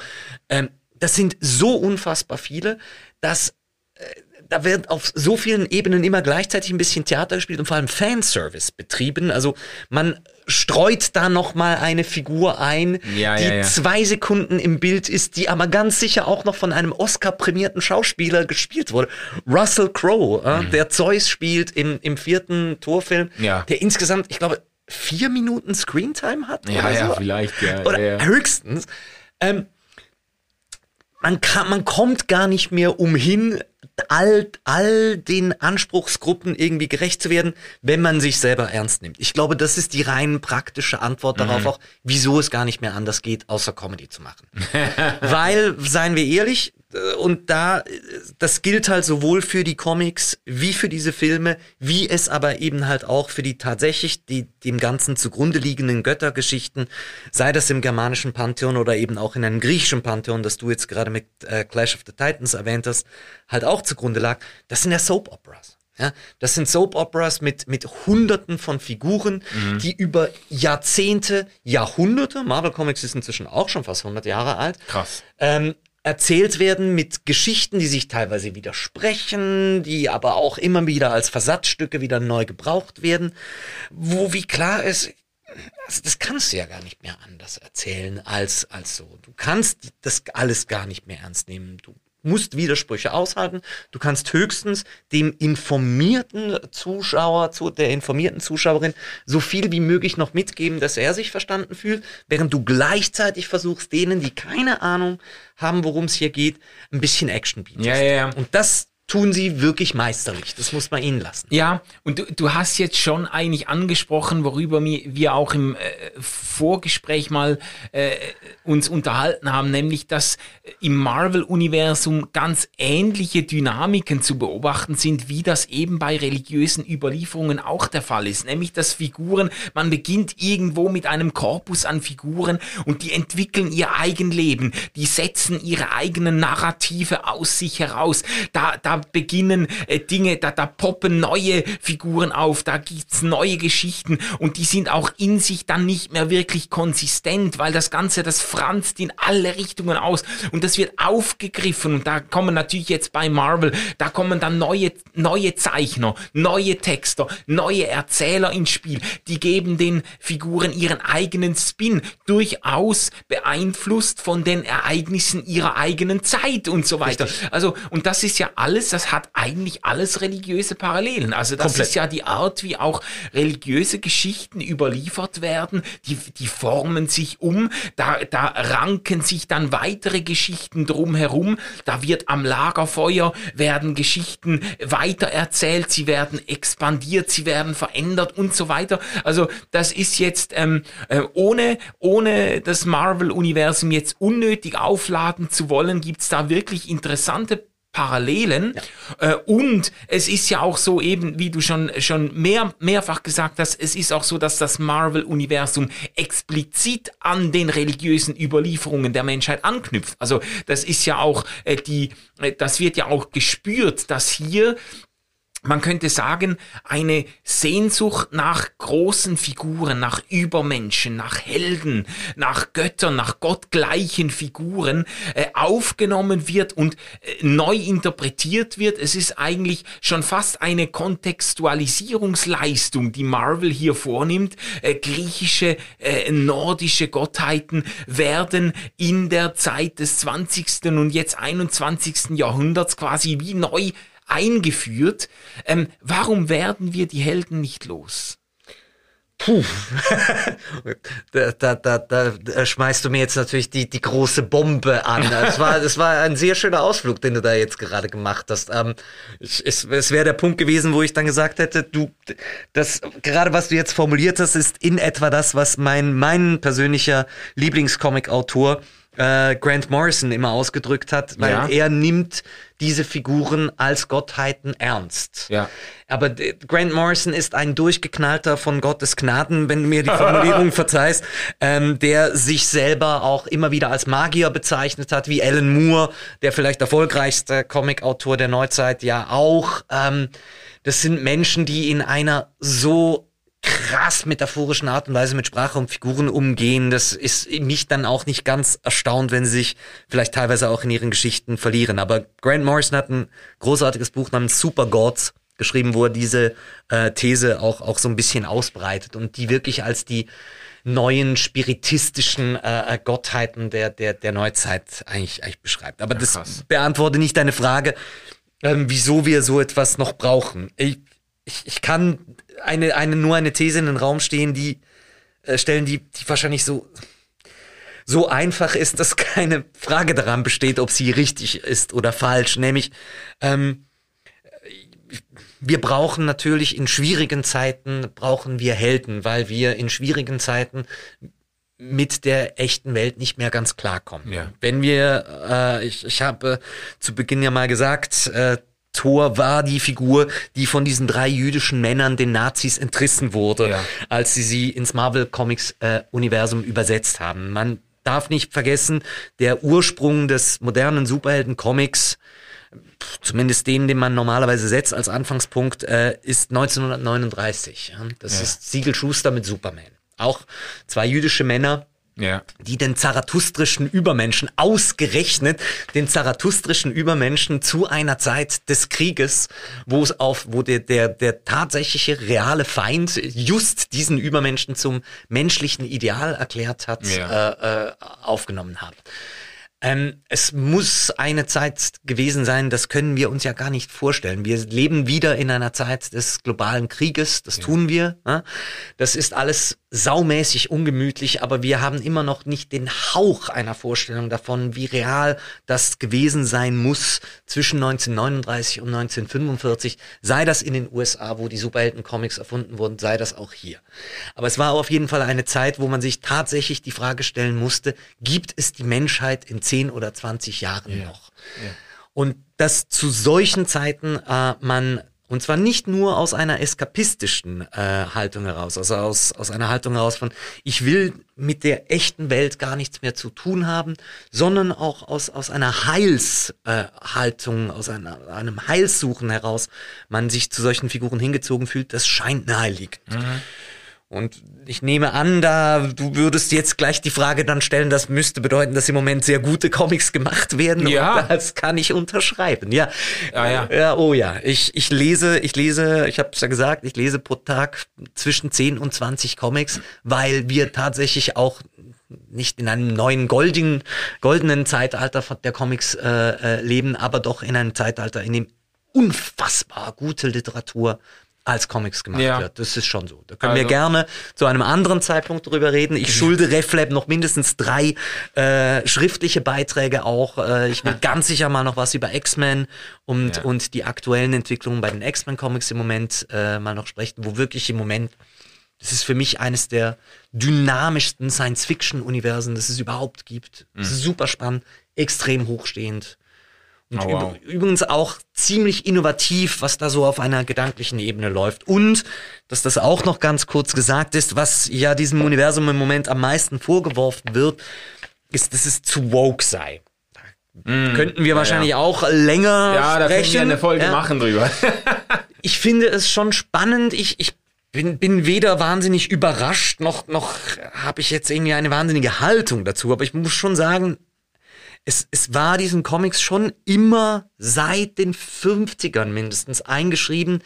ähm, das sind so unfassbar viele, dass äh, da wird auf so vielen Ebenen immer gleichzeitig ein bisschen Theater gespielt und vor allem Fanservice betrieben. Also man streut da noch mal eine Figur ein, Ja, die ja, ja. zwei Sekunden im Bild ist, die aber ganz sicher auch noch von einem Oscar-prämierten Schauspieler gespielt wurde. Russell Crowe, äh, der Zeus spielt im, im vierten Torfilm, Mhm. Der insgesamt, ich glaube, vier Minuten Screentime hat. Ja, oder ja, so. vielleicht, ja. Oder höchstens. Ähm, man, kann, man kommt gar nicht mehr umhin, all, all den Anspruchsgruppen irgendwie gerecht zu werden, wenn man sich selber ernst nimmt. Ich glaube, das ist die rein praktische Antwort Mhm. darauf auch, wieso es gar nicht mehr anders geht, außer Comedy zu machen. *laughs* Weil, seien wir ehrlich, und da, äh, das gilt halt sowohl für die Comics wie für diese Filme, wie es aber eben halt auch für die tatsächlich die, dem Ganzen zugrunde liegenden Göttergeschichten, sei das im germanischen Pantheon oder eben auch in einem griechischen Pantheon, das du jetzt gerade mit äh, Clash of the Titans erwähnt hast, halt auch zugrunde lag, das sind ja Soap Operas. Ja, das sind Soap Operas mit, mit Hunderten von Figuren, die über Jahrzehnte, Jahrhunderte, Marvel Comics ist inzwischen auch schon fast 100 Jahre alt, Krass. ähm, erzählt werden mit Geschichten, die sich teilweise widersprechen, die aber auch immer wieder als Versatzstücke wieder neu gebraucht werden, wo wie klar ist, also das kannst du ja gar nicht mehr anders erzählen als, als so. Du kannst das alles gar nicht mehr ernst nehmen. Du musst Widersprüche aushalten. Du kannst höchstens dem informierten Zuschauer, zu der informierten Zuschauerin so viel wie möglich noch mitgeben, dass er sich verstanden fühlt, während du gleichzeitig versuchst, denen, die keine Ahnung haben, worum es hier geht, ein bisschen Action bietest. Ja, ja, ja. Und das tun sie wirklich meisterlich. Das muss man ihnen lassen. Ja, und du, du hast jetzt schon eigentlich angesprochen, worüber wir auch im äh, Vorgespräch mal äh, uns unterhalten haben, nämlich dass äh, im Marvel-Universum ganz ähnliche Dynamiken zu beobachten sind, wie das eben bei religiösen Überlieferungen auch der Fall ist. Nämlich, dass Figuren, man beginnt irgendwo mit einem Korpus an Figuren und die entwickeln ihr Eigenleben, die setzen ihre eigenen Narrative aus sich heraus. Da, da beginnen äh, Dinge, da, da poppen neue Figuren auf, da gibt's neue Geschichten und die sind auch in sich dann nicht mehr wirklich konsistent, weil das Ganze, das franzt in alle Richtungen aus und das wird aufgegriffen und da kommen natürlich jetzt bei Marvel, da kommen dann neue, neue Zeichner, neue Texter, neue Erzähler ins Spiel, die geben den Figuren ihren eigenen Spin, durchaus beeinflusst von den Ereignissen ihrer eigenen Zeit und so weiter. Also, und das ist ja alles, das hat eigentlich alles religiöse Parallelen. Also das Komplett. ist ja die Art, wie auch religiöse Geschichten überliefert werden. Die, die formen sich um, da, da ranken sich dann weitere Geschichten drumherum. Da wird am Lagerfeuer, werden Geschichten weitererzählt, sie werden expandiert, sie werden verändert und so weiter. Also das ist jetzt ähm, äh, ohne, ohne das Marvel-Universum jetzt unnötig aufladen zu wollen, gibt's da wirklich interessante Parallelen. Äh, und es ist ja auch so eben, wie du schon, schon mehr, mehrfach gesagt hast, es ist auch so, dass das Marvel-Universum explizit an den religiösen Überlieferungen der Menschheit anknüpft. Also das ist ja auch äh, die, äh, das wird ja auch gespürt, dass hier man könnte sagen, eine Sehnsucht nach großen Figuren, nach Übermenschen, nach Helden, nach Göttern, nach gottgleichen Figuren äh, aufgenommen wird und äh, neu interpretiert wird. Es ist eigentlich schon fast eine Kontextualisierungsleistung, die Marvel hier vornimmt. Äh, griechische, äh, nordische Gottheiten werden in der Zeit des 20. und jetzt 21. Jahrhunderts quasi wie neu eingeführt. Ähm, warum werden wir die Helden nicht los? Puh. *laughs* da, da, da, da, schmeißt du mir jetzt natürlich die, die große Bombe an. Das war, das war ein sehr schöner Ausflug, den du da jetzt gerade gemacht hast. Ähm, es es wäre der Punkt gewesen, wo ich dann gesagt hätte, du, das, gerade was du jetzt formuliert hast, ist in etwa das, was mein, mein persönlicher Lieblingscomic-Autor äh, Grant Morrison immer ausgedrückt hat, weil Ja. er nimmt diese Figuren als Gottheiten ernst. Ja. Aber Grant Morrison ist ein durchgeknallter von Gottes Gnaden, wenn du mir die Formulierung *laughs* verzeihst, ähm, der sich selber auch immer wieder als Magier bezeichnet hat, wie Alan Moore, der vielleicht erfolgreichste Comicautor der Neuzeit, ja auch. Ähm, das sind Menschen, die in einer so krass metaphorischen Art und Weise mit Sprache und Figuren umgehen. Das ist mich dann auch nicht ganz erstaunt, wenn sie sich vielleicht teilweise auch in ihren Geschichten verlieren. Aber Grant Morrison hat ein großartiges Buch namens Super Gods geschrieben, wo er diese äh, These auch, auch so ein bisschen ausbreitet und die wirklich als die neuen spiritistischen äh, äh Gottheiten der, der, der Neuzeit eigentlich, eigentlich beschreibt. Aber ja, das beantwortet nicht deine Frage, ähm, wieso wir so etwas noch brauchen. Ich, ich, ich kann eine, eine, nur eine These in den Raum stehen, die äh, stellen, die, die wahrscheinlich so so einfach ist, dass keine Frage daran besteht, ob sie richtig ist oder falsch. Nämlich, ähm, wir brauchen natürlich in schwierigen Zeiten, brauchen wir Helden, weil wir in schwierigen Zeiten mit der echten Welt nicht mehr ganz klarkommen. Ja. Wenn wir, äh, ich, ich habe zu Beginn ja mal gesagt, äh, Thor war die Figur, die von diesen drei jüdischen Männern den Nazis entrissen wurde, ja. als sie sie ins Marvel Comics äh, Universum übersetzt haben. Man darf nicht vergessen, der Ursprung des modernen Superhelden-Comics, zumindest den, den man normalerweise setzt als Anfangspunkt, äh, ist 1939. Das ja. ist Siegel Schuster mit Superman. Auch zwei jüdische Männer, ja. die den zarathustrischen Übermenschen ausgerechnet den zarathustrischen Übermenschen zu einer Zeit des Krieges, wo es auf, wo der, der, der tatsächliche reale Feind just diesen Übermenschen zum menschlichen Ideal erklärt hat, ja. äh, äh, aufgenommen haben. Ähm, es muss eine Zeit gewesen sein, das können wir uns ja gar nicht vorstellen. Wir leben wieder in einer Zeit des globalen Krieges, das ja. tun wir. Ne? Das ist alles saumäßig ungemütlich, aber wir haben immer noch nicht den Hauch einer Vorstellung davon, wie real das gewesen sein muss zwischen 1939 und 1945, sei das in den USA, wo die Superhelden-Comics erfunden wurden, sei das auch hier. Aber es war auf jeden Fall eine Zeit, wo man sich tatsächlich die Frage stellen musste, gibt es die Menschheit in 10 oder 20 Jahren ja. noch? Ja. Und dass zu solchen Zeiten äh, man und zwar nicht nur aus einer eskapistischen äh, Haltung heraus, also aus, aus einer Haltung heraus von, ich will mit der echten Welt gar nichts mehr zu tun haben, sondern auch aus, aus einer Heilshaltung, äh, aus einer, einem Heilssuchen heraus man sich zu solchen Figuren hingezogen fühlt, das scheint naheliegend. Mhm. Und ich nehme an, da du würdest jetzt gleich die Frage dann stellen, das müsste bedeuten, dass im Moment sehr gute Comics gemacht werden. Ja. Und das kann ich unterschreiben. Ja. Ja, ja. ja oh ja. Ich, ich lese, ich lese, ich habe es ja gesagt, ich lese pro Tag zwischen 10 und 20 Comics, weil wir tatsächlich auch nicht in einem neuen goldigen, goldenen Zeitalter der Comics äh, äh, leben, aber doch in einem Zeitalter, in dem unfassbar gute Literatur als Comics gemacht ja. wird. Das ist schon so. Da können also. wir gerne zu einem anderen Zeitpunkt drüber reden. Ich schulde RefLab noch mindestens drei äh, schriftliche Beiträge auch. Äh, ich will *laughs* ganz sicher mal noch was über X-Men und, ja. und die aktuellen Entwicklungen bei den X-Men-Comics im Moment äh, mal noch sprechen, wo wirklich im Moment das ist für mich eines der dynamischsten Science-Fiction-Universen, das es überhaupt gibt. Mhm. Das ist super spannend, extrem hochstehend. Und oh, wow. übrigens auch ziemlich innovativ, was da so auf einer gedanklichen Ebene läuft. Und, dass das auch noch ganz kurz gesagt ist, was ja diesem Universum im Moment am meisten vorgeworfen wird, ist, dass es zu woke sei. Mm, könnten wir wahrscheinlich ja. auch länger Ja, da können wir eine Folge ja. machen drüber. *laughs* ich finde es schon spannend. Ich, ich bin, bin weder wahnsinnig überrascht, noch, noch habe ich jetzt irgendwie eine wahnsinnige Haltung dazu. Aber ich muss schon sagen, es, es war diesen Comics schon immer seit den 50ern mindestens eingeschrieben,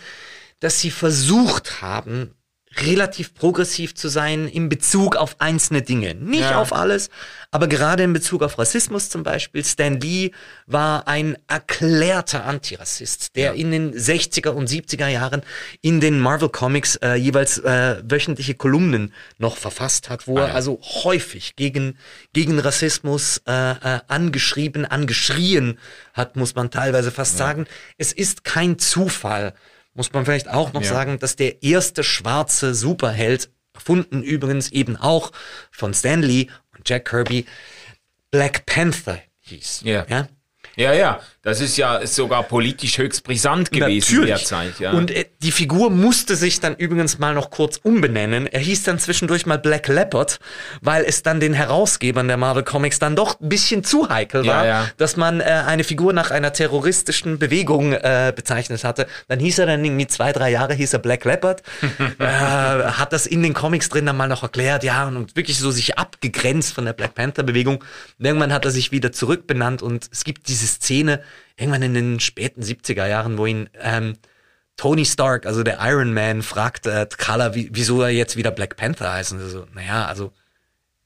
dass sie versucht haben, relativ progressiv zu sein in Bezug auf einzelne Dinge. Nicht ja. auf alles, aber gerade in Bezug auf Rassismus zum Beispiel. Stan Lee war ein erklärter Antirassist, der ja. in den 60er und 70er Jahren in den Marvel Comics äh, jeweils äh, wöchentliche Kolumnen noch verfasst hat, wo ah, ja. er also häufig gegen, gegen Rassismus äh, äh, angeschrieben, angeschrien hat, muss man teilweise fast sagen. Es ist kein Zufall, muss man vielleicht auch noch ja. sagen, dass der erste schwarze Superheld, erfunden übrigens eben auch von Stanley und Jack Kirby, Black Panther hieß. Ja. ja? Ja, ja, das ist ja sogar politisch höchst brisant gewesen Natürlich. in der Zeit. Ja. Und äh, die Figur musste sich dann übrigens mal noch kurz umbenennen. Er hieß dann zwischendurch mal Black Leopard, weil es dann den Herausgebern der Marvel Comics dann doch ein bisschen zu heikel war, ja, ja. dass man äh, eine Figur nach einer terroristischen Bewegung äh, bezeichnet hatte. Dann hieß er dann irgendwie zwei, drei Jahre hieß er Black Leopard, *laughs* äh, hat das in den Comics drin dann mal noch erklärt, ja, und wirklich so sich abgegrenzt von der Black Panther Bewegung. Irgendwann hat er sich wieder zurückbenannt und es gibt diese Szene irgendwann in den späten 70er Jahren, wo ihn ähm, Tony Stark, also der Iron Man, fragt äh, T'Challa, wie, wieso er jetzt wieder Black Panther heißt. Und so, naja, also,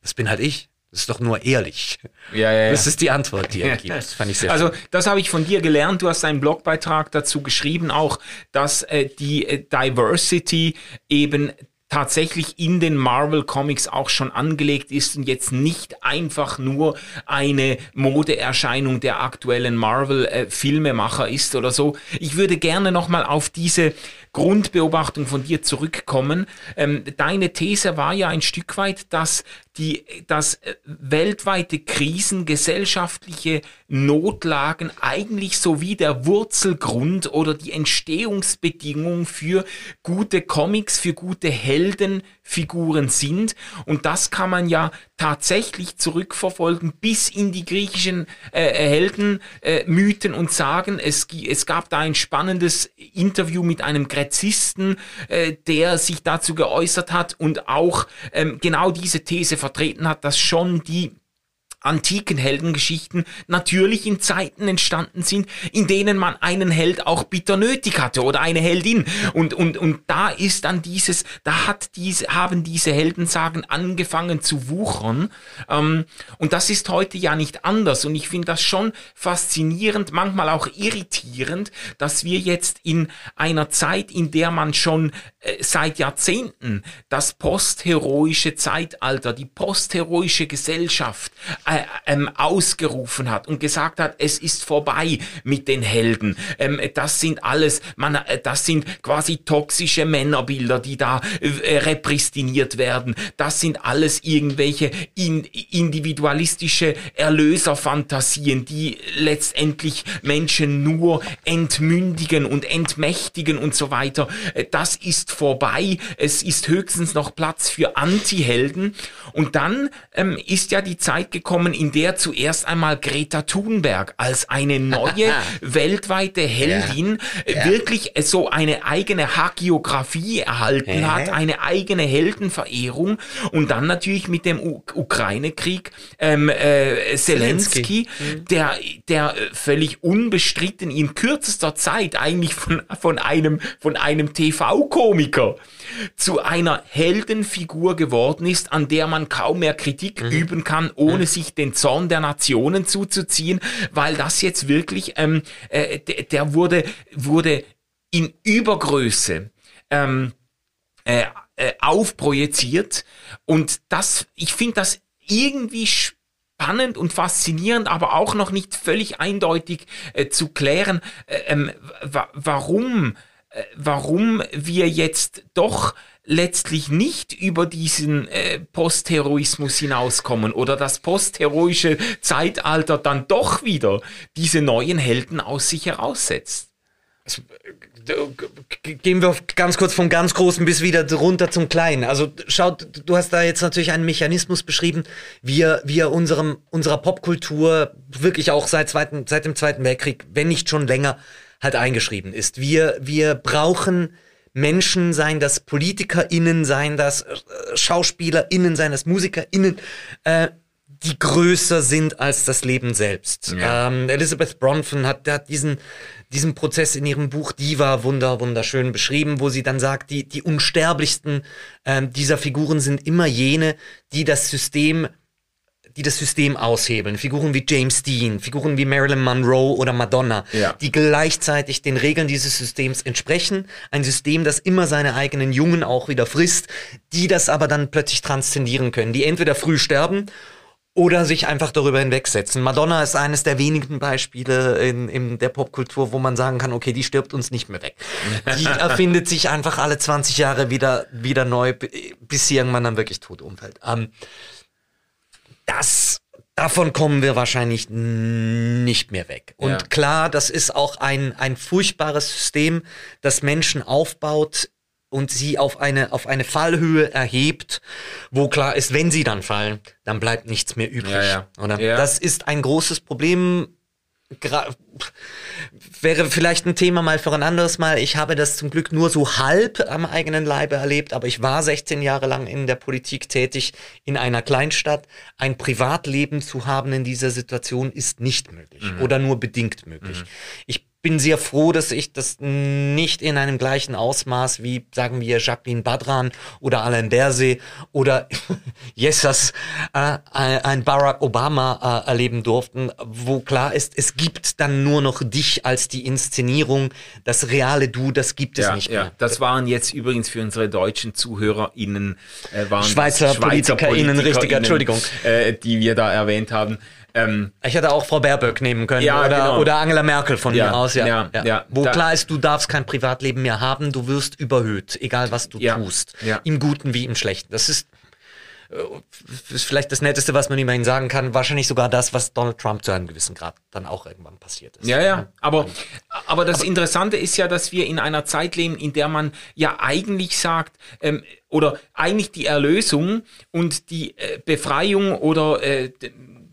das bin halt ich. Das ist doch nur ehrlich. Ja, ja, ja. Das ist die Antwort, die er gibt. Das fand ich sehr Also schön. das habe ich von dir gelernt. Du hast einen Blogbeitrag dazu geschrieben, auch dass äh, die äh, Diversity eben tatsächlich in den Marvel Comics auch schon angelegt ist und jetzt nicht einfach nur eine Modeerscheinung der aktuellen Marvel äh, Filmemacher ist oder so. Ich würde gerne noch mal auf diese Grundbeobachtung von dir zurückkommen. Ähm, deine These war ja ein Stück weit, dass die, dass äh, weltweite Krisen, gesellschaftliche Notlagen eigentlich so wie der Wurzelgrund oder die Entstehungsbedingung für gute Comics, für gute Heldenfiguren sind. Und das kann man ja tatsächlich zurückverfolgen bis in die griechischen äh, Heldenmythen äh, und sagen, es, es gab da ein spannendes Interview mit einem Gräzisten, äh, der sich dazu geäußert hat und auch ähm, genau diese These vertreten hat, dass schon die antiken Heldengeschichten natürlich in Zeiten entstanden sind, in denen man einen Held auch bitter nötig hatte oder eine Heldin. Und, und, und da ist dann dieses, da hat diese, haben diese Heldensagen angefangen zu wuchern. Ähm, und das ist heute ja nicht anders. Und ich finde das schon faszinierend, manchmal auch irritierend, dass wir jetzt in einer Zeit, in der man schon seit Jahrzehnten das postheroische Zeitalter, die postheroische Gesellschaft äh, ähm, ausgerufen hat und gesagt hat, es ist vorbei mit den Helden. Ähm, das sind alles, man, äh, das sind quasi toxische Männerbilder, die da äh, repristiniert werden. Das sind alles irgendwelche in, individualistische Erlöserfantasien, die letztendlich Menschen nur entmündigen und entmächtigen und so weiter. Äh, Das ist vorbei. Es ist höchstens noch Platz für Anti-Helden. Und dann ähm, ist ja die Zeit gekommen, in der zuerst einmal Greta Thunberg als eine neue *laughs* weltweite Heldin äh, wirklich äh, so eine eigene Hagiografie erhalten Ja. hat, eine eigene Heldenverehrung und dann natürlich mit dem Ukraine-Krieg ähm, äh, Zelensky, der, der äh, völlig unbestritten in kürzester Zeit eigentlich von, von einem, von einem TV-Komiker zu einer Heldenfigur geworden ist, an der man kaum mehr Kritik üben kann, ohne sich den Zorn der Nationen zuzuziehen, weil das jetzt wirklich, ähm, äh, der, der wurde, wurde in Übergröße ähm, äh, äh, aufprojiziert. Und das, ich finde das irgendwie spannend und faszinierend, aber auch noch nicht völlig eindeutig äh, zu klären, äh, ähm, wa warum, warum wir jetzt doch letztlich nicht über diesen äh, Postheroismus hinauskommen oder das postheroische Zeitalter dann doch wieder diese neuen Helden aus sich heraussetzt. G- Gehen wir ganz kurz vom ganz Großen bis wieder runter zum Kleinen. Also schaut, du hast da jetzt natürlich einen Mechanismus beschrieben, wie er, wie er unserem, unserer Popkultur wirklich auch seit, zweiten, seit dem Zweiten Weltkrieg, wenn nicht schon länger, halt eingeschrieben ist. Wir, wir brauchen Menschen, seien das PolitikerInnen, seien das äh, SchauspielerInnen, seien das MusikerInnen, äh, die größer sind als das Leben selbst. Ja. Ähm, Elizabeth Bronfen hat, hat diesen, diesen Prozess in ihrem Buch Diva wunder, wunderschön beschrieben, wo sie dann sagt, die, die unsterblichsten ähm, dieser Figuren sind immer jene, die das System die das System aushebeln. Figuren wie James Dean, Figuren wie Marilyn Monroe oder Madonna, Ja. die gleichzeitig den Regeln dieses Systems entsprechen. Ein System, das immer seine eigenen Jungen auch wieder frisst, die das aber dann plötzlich transzendieren können, die entweder früh sterben oder sich einfach darüber hinwegsetzen. Madonna ist eines der wenigen Beispiele in, in der Popkultur, wo man sagen kann, okay, die stirbt uns nicht mehr weg. Die *laughs* erfindet sich einfach alle 20 Jahre wieder, wieder neu, bis sie irgendwann dann wirklich tot umfällt. Ähm, das, davon kommen wir wahrscheinlich nicht mehr weg. Und Ja. klar, das ist auch ein, ein furchtbares System, das Menschen aufbaut und sie auf eine, auf eine Fallhöhe erhebt, wo klar ist, wenn sie dann fallen, dann bleibt nichts mehr übrig. Ja, ja. Das ist ein großes Problem. Wäre vielleicht ein Thema mal für ein anderes Mal. Ich habe das zum Glück nur so halb am eigenen Leibe erlebt, aber ich war 16 Jahre lang in der Politik tätig in einer Kleinstadt. Ein Privatleben zu haben in dieser Situation ist nicht möglich oder nur bedingt möglich. Ich bin sehr froh, dass ich das nicht in einem gleichen Ausmaß wie, sagen wir, Jacqueline Badran oder Alain Berset oder *laughs* Yesas äh, ein Barack Obama äh, erleben durften, wo klar ist, es gibt dann nur noch dich als die Inszenierung, das reale Du, das gibt es ja, nicht ja. mehr. Das waren jetzt übrigens für unsere deutschen ZuhörerInnen, äh, waren Schweizer, das PolitikerInnen, richtig, Entschuldigung. Äh, die wir da erwähnt haben. Ähm, Ich hätte auch Frau Baerböck nehmen können Ja, oder, genau. oder Angela Merkel von Ja, mir aus, ja. ja, ja. Wo Da- klar ist, du darfst kein Privatleben mehr haben, du wirst überhöht, egal was du tust. Im Guten wie im Schlechten. Das ist, äh, ist vielleicht das Netteste, was man immerhin sagen kann. Wahrscheinlich sogar das, was Donald Trump zu einem gewissen Grad dann auch irgendwann passiert ist. Ja, ja, aber, aber das Interessante ist ja, dass wir in einer Zeit leben, in der man ja eigentlich sagt, ähm, oder eigentlich die Erlösung und die äh, Befreiung oder, äh,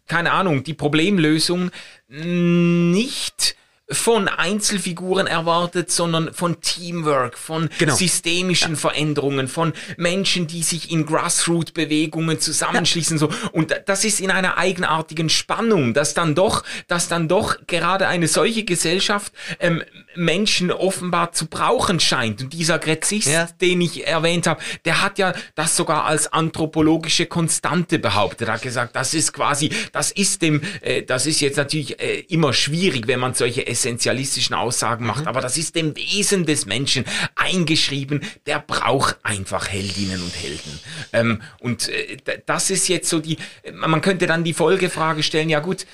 keine Ahnung, die Problemlösung nicht von Einzelfiguren erwartet, sondern von Teamwork, von Genau. systemischen Veränderungen, von Menschen, die sich in Grassroot-Bewegungen zusammenschließen, so. Und das ist in einer eigenartigen Spannung, dass dann doch, dass dann doch gerade eine solche Gesellschaft ähm, Menschen offenbar zu brauchen scheint. Und dieser Gräzist, Ja. den ich erwähnt habe, der hat ja das sogar als anthropologische Konstante behauptet. Er hat gesagt, das ist quasi, das ist dem, äh, das ist jetzt natürlich äh, immer schwierig, wenn man solche essentialistischen Aussagen macht, aber das ist dem Wesen des Menschen eingeschrieben. Der braucht einfach Heldinnen und Helden. Ähm, und äh, das ist jetzt so die, man könnte dann die Folgefrage stellen, ja gut,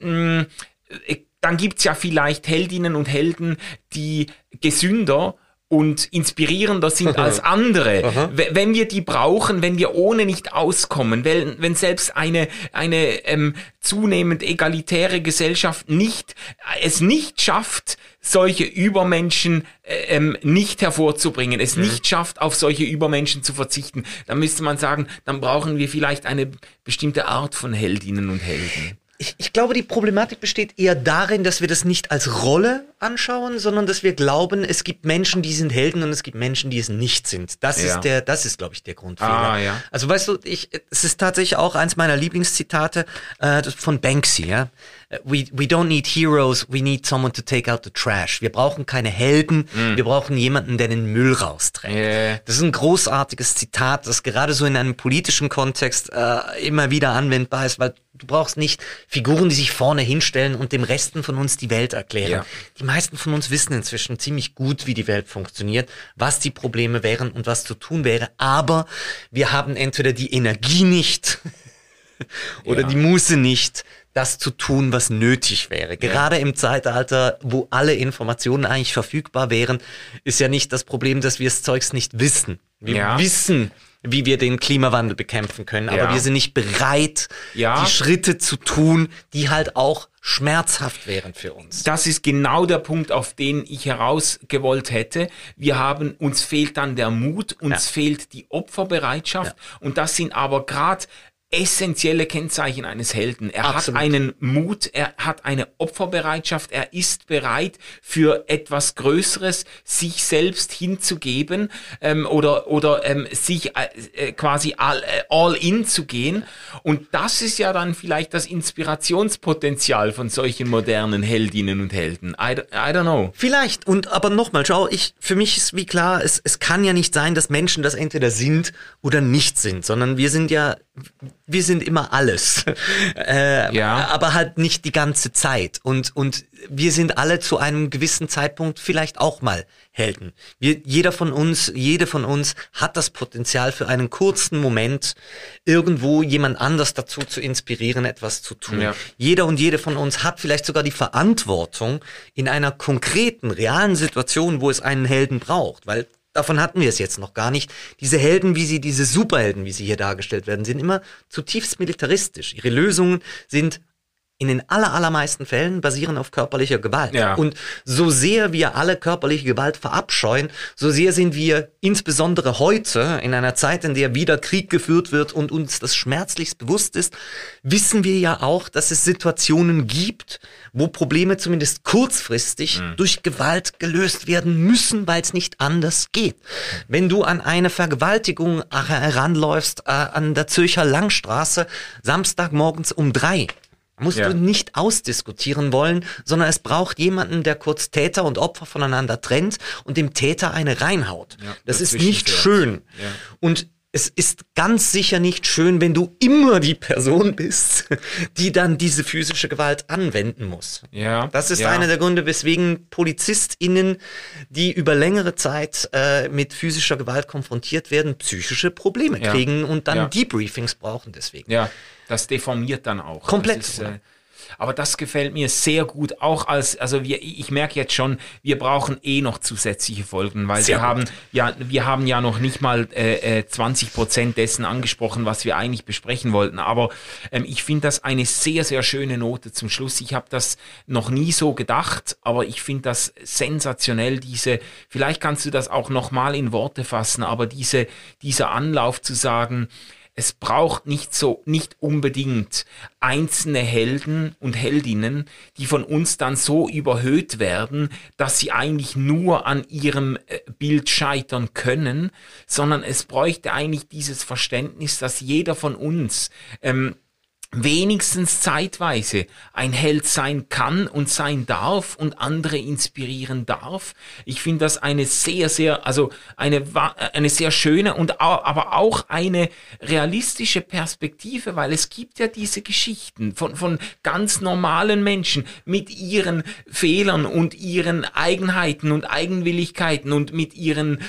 mh, äh, dann gibt's ja vielleicht Heldinnen und Helden, die gesünder und inspirierender sind *laughs* als andere. Wenn wir die brauchen, wenn wir ohne nicht auskommen, wenn, wenn selbst eine, eine ähm, zunehmend egalitäre Gesellschaft nicht, es nicht schafft, solche Übermenschen äh, ähm, nicht hervorzubringen, es nicht schafft, auf solche Übermenschen zu verzichten, dann müsste man sagen, dann brauchen wir vielleicht eine bestimmte Art von Heldinnen und Helden. Ich, ich glaube, die Problematik besteht eher darin, dass wir das nicht als Rolle anschauen, sondern dass wir glauben, es gibt Menschen, die sind Helden und es gibt Menschen, die es nicht sind. Das Ja. ist der, das ist, glaube ich, der Grundfehler. Ah, ja. Also weißt du, ich, es ist tatsächlich auch eins meiner Lieblingszitate äh, von Banksy. Ja? We, we don't need heroes, we need someone to take out the trash. Wir brauchen keine Helden, wir brauchen jemanden, der den Müll rausträgt. Mm. Ja. Das ist ein großartiges Zitat, das gerade so in einem politischen Kontext äh, immer wieder anwendbar ist, weil du brauchst nicht Figuren, die sich vorne hinstellen und dem Resten von uns die Welt erklären. Ja. Die meisten von uns wissen inzwischen ziemlich gut, wie die Welt funktioniert, was die Probleme wären und was zu tun wäre, aber wir haben entweder die Energie nicht *laughs* oder Ja. die Muße nicht, das zu tun, was nötig wäre. Gerade im Zeitalter, wo alle Informationen eigentlich verfügbar wären, ist ja nicht das Problem, dass wir das Zeugs nicht wissen. Wir Ja. wissen, wie wir den Klimawandel bekämpfen können, aber Ja. wir sind nicht bereit, Ja. die Schritte zu tun, die halt auch schmerzhaft wären für uns. Das ist genau der Punkt, auf den ich herausgewollt hätte. Wir haben, uns fehlt dann der Mut, uns Ja. fehlt die Opferbereitschaft und das sind aber gerade essentielle Kennzeichen eines Helden. Er Absolut. hat einen Mut, er hat eine Opferbereitschaft, er ist bereit für etwas Größeres sich selbst hinzugeben ähm, oder oder ähm, sich äh, äh, quasi all, äh, all in zu gehen und das ist ja dann vielleicht das Inspirationspotenzial von solchen modernen Heldinnen und Helden. I, I don't know. Vielleicht, und aber nochmal, schau, ich, für mich ist wie klar, es, es kann ja nicht sein, dass Menschen das entweder sind oder nicht sind, sondern wir sind ja, wir sind immer alles. *laughs* äh, Ja. Aber halt nicht die ganze Zeit. Und, und wir sind alle zu einem gewissen Zeitpunkt vielleicht auch mal Helden. Wir, jeder von uns, jede von uns hat das Potenzial für einen kurzen Moment irgendwo jemand anders dazu zu inspirieren, etwas zu tun. Ja. Jeder und jede von uns hat vielleicht sogar die Verantwortung in einer konkreten, realen Situation, wo es einen Helden braucht, weil davon hatten wir es jetzt noch gar nicht. Diese Helden, wie sie, diese Superhelden, wie sie hier dargestellt werden, sind immer zutiefst militaristisch. Ihre Lösungen sind in den aller, allermeisten Fällen basieren auf körperlicher Gewalt. Ja. Und so sehr wir alle körperliche Gewalt verabscheuen, so sehr sind wir insbesondere heute in einer Zeit, in der wieder Krieg geführt wird und uns das schmerzlichst bewusst ist, wissen wir ja auch, dass es Situationen gibt, wo Probleme zumindest kurzfristig durch Gewalt gelöst werden müssen, weil es nicht anders geht. Wenn du an eine Vergewaltigung heranläufst äh, an der Zürcher Langstraße, Samstagmorgens um drei, Musst Ja. du nicht ausdiskutieren wollen, sondern es braucht jemanden, der kurz Täter und Opfer voneinander trennt und dem Täter eine reinhaut. Ja, das ist nicht schön. Ja. Und es ist ganz sicher nicht schön, wenn du immer die Person bist, *laughs* die dann diese physische Gewalt anwenden muss. Ja, Das ist ja. einer der Gründe, weswegen PolizistInnen, die über längere Zeit äh, mit physischer Gewalt konfrontiert werden, psychische Probleme Ja. kriegen und dann Ja. Debriefings brauchen deswegen. Ja, das deformiert dann auch. Komplett, Das ist, äh, aber das gefällt mir sehr gut, auch als, also wir, ich merke jetzt schon, wir brauchen eh noch zusätzliche Folgen, weil Sehr wir haben, ja, wir haben ja noch nicht mal äh, äh, 20 Prozent dessen angesprochen, was wir eigentlich besprechen wollten. Aber ähm, ich finde das eine sehr, sehr schöne Note zum Schluss. Ich habe das noch nie so gedacht, aber ich finde das sensationell, diese, vielleicht kannst du das auch nochmal in Worte fassen, aber diese, dieser Anlauf zu sagen, es braucht nicht so, nicht unbedingt einzelne Helden und Heldinnen, die von uns dann so überhöht werden, dass sie eigentlich nur an ihrem äh, Bild scheitern können, sondern es bräuchte eigentlich dieses Verständnis, dass jeder von uns ähm, wenigstens zeitweise ein Held sein kann und sein darf und andere inspirieren darf. Ich finde das eine sehr, sehr, also eine, eine sehr schöne und aber auch eine realistische Perspektive, weil es gibt ja diese Geschichten von, von ganz normalen Menschen mit ihren Fehlern und ihren Eigenheiten und Eigenwilligkeiten und mit ihren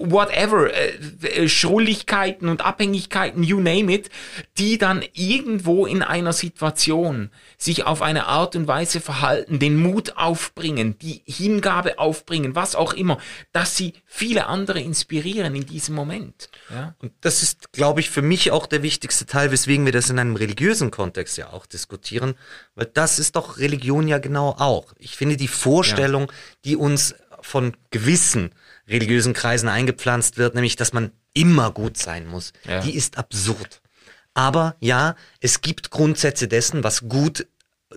whatever, äh, äh, Schrulligkeiten und Abhängigkeiten, you name it, die dann irgendwo in einer Situation sich auf eine Art und Weise verhalten, den Mut aufbringen, die Hingabe aufbringen, was auch immer, dass sie viele andere inspirieren in diesem Moment. Ja? Und das ist, glaube ich, für mich auch der wichtigste Teil, weswegen wir das in einem religiösen Kontext ja auch diskutieren, weil das ist doch Religion ja genau auch. Ich finde die Vorstellung, die uns von gewissen religiösen Kreisen eingepflanzt wird, nämlich, dass man immer gut sein muss, Ja. die ist absurd. Aber ja, es gibt Grundsätze dessen, was gut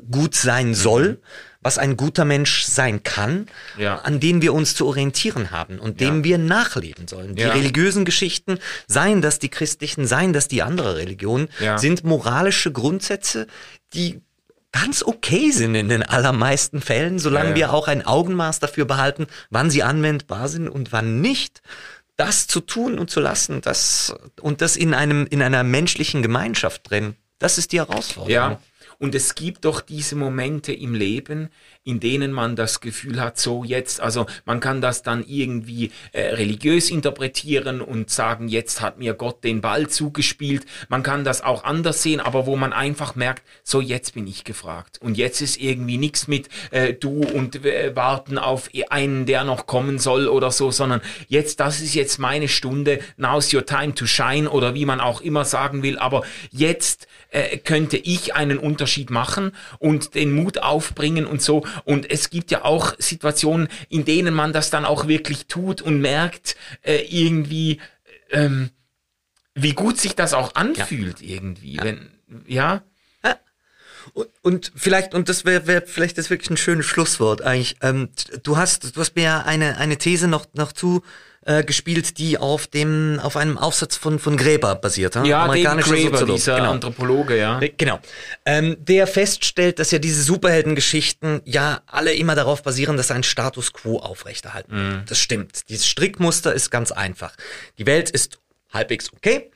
gut sein soll, was ein guter Mensch sein kann, Ja. an denen wir uns zu orientieren haben und dem Ja. wir nachleben sollen. Die Ja. religiösen Geschichten, seien das die christlichen, seien das die andere Religionen, Ja. sind moralische Grundsätze, die ganz okay sind in den allermeisten Fällen, solange Ja, ja. wir auch ein Augenmaß dafür behalten, wann sie anwendbar sind und wann nicht. Das zu tun und zu lassen, das und das in einem in einer menschlichen Gemeinschaft drin, das ist die Herausforderung. Ja. Und es gibt doch diese Momente im Leben, in denen man das Gefühl hat, so jetzt, also man kann das dann irgendwie äh, religiös interpretieren und sagen, jetzt hat mir Gott den Ball zugespielt. Man kann das auch anders sehen, aber wo man einfach merkt, so jetzt bin ich gefragt. Und jetzt ist irgendwie nichts mit äh, du und äh, warten auf einen, der noch kommen soll oder so, sondern jetzt, das ist jetzt meine Stunde, now's your time to shine oder wie man auch immer sagen will, aber jetzt äh, könnte ich einen Unterschied machen und den Mut aufbringen und so. Und es gibt ja auch Situationen, in denen man das dann auch wirklich tut und merkt äh, irgendwie, ähm, wie gut sich das auch anfühlt irgendwie. Wenn, ja, Und, und vielleicht, und das wäre wär vielleicht das wirklich ein schönes Schlusswort eigentlich. Ähm, du hast, du hast mir ja eine, eine These noch, noch zu äh, gespielt, die auf dem, auf einem Aufsatz von, von Gräber basiert. hm? ja Amerikanischer Graeber, Soziologe. dieser Genau. Anthropologe, ja. Äh, Genau. Ähm, der feststellt, dass ja diese Superheldengeschichten ja alle immer darauf basieren, dass einen Status quo aufrechterhalten. Das stimmt. Dieses Strickmuster ist ganz einfach. Die Welt ist halbwegs okay.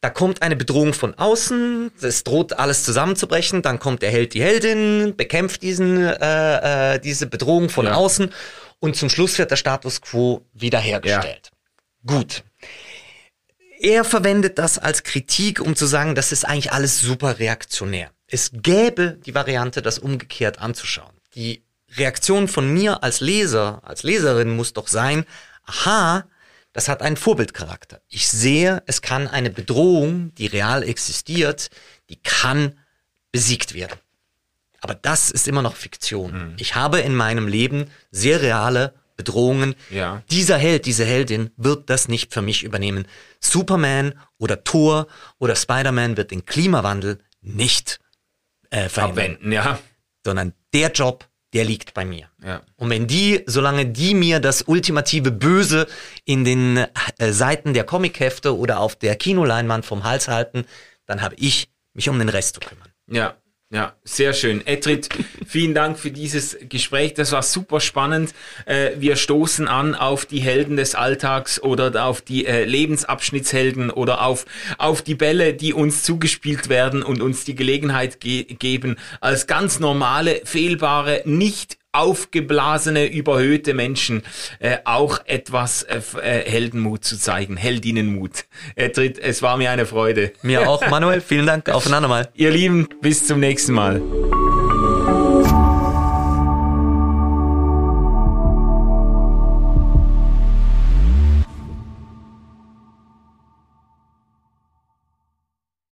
Da kommt eine Bedrohung von außen, es droht alles zusammenzubrechen, dann kommt der Held, die Heldin, bekämpft diesen, äh, äh, diese Bedrohung von Ja. außen und zum Schluss wird der Status quo wiederhergestellt. Gut. Er verwendet das als Kritik, um zu sagen, das ist eigentlich alles super reaktionär. Es gäbe die Variante, das umgekehrt anzuschauen. Die Reaktion von mir als Leser, als Leserin muss doch sein, aha, das hat einen Vorbildcharakter. Ich sehe, es kann eine Bedrohung, die real existiert, die kann besiegt werden. Aber das ist immer noch Fiktion. Ich habe in meinem Leben sehr reale Bedrohungen. Ja. Dieser Held, diese Heldin wird das nicht für mich übernehmen. Superman oder Thor oder Spider-Man wird den Klimawandel nicht äh, verhindern, Abwenden, ja. sondern der Job, der liegt bei mir. Ja. Und wenn die, solange die mir das ultimative Böse in den äh, Seiten der Comichefte oder auf der Kinoleinwand vom Hals halten, dann habe ich mich um den Rest zu kümmern. Ja. Ja, sehr schön. Etrit, vielen Dank für dieses Gespräch. Das war super spannend. Äh, wir stoßen an auf die Helden des Alltags oder auf die äh, Lebensabschnittshelden oder auf, auf die Bälle, die uns zugespielt werden und uns die Gelegenheit ge geben, als ganz normale, fehlbare, nicht aufgeblasene, überhöhte Menschen äh, auch etwas äh, äh Heldenmut zu zeigen, Heldinnenmut. Etrit, es war mir eine Freude. Mir auch, Manuel. Vielen Dank. Auf ein andermal. Ihr Lieben, bis zum nächsten Mal.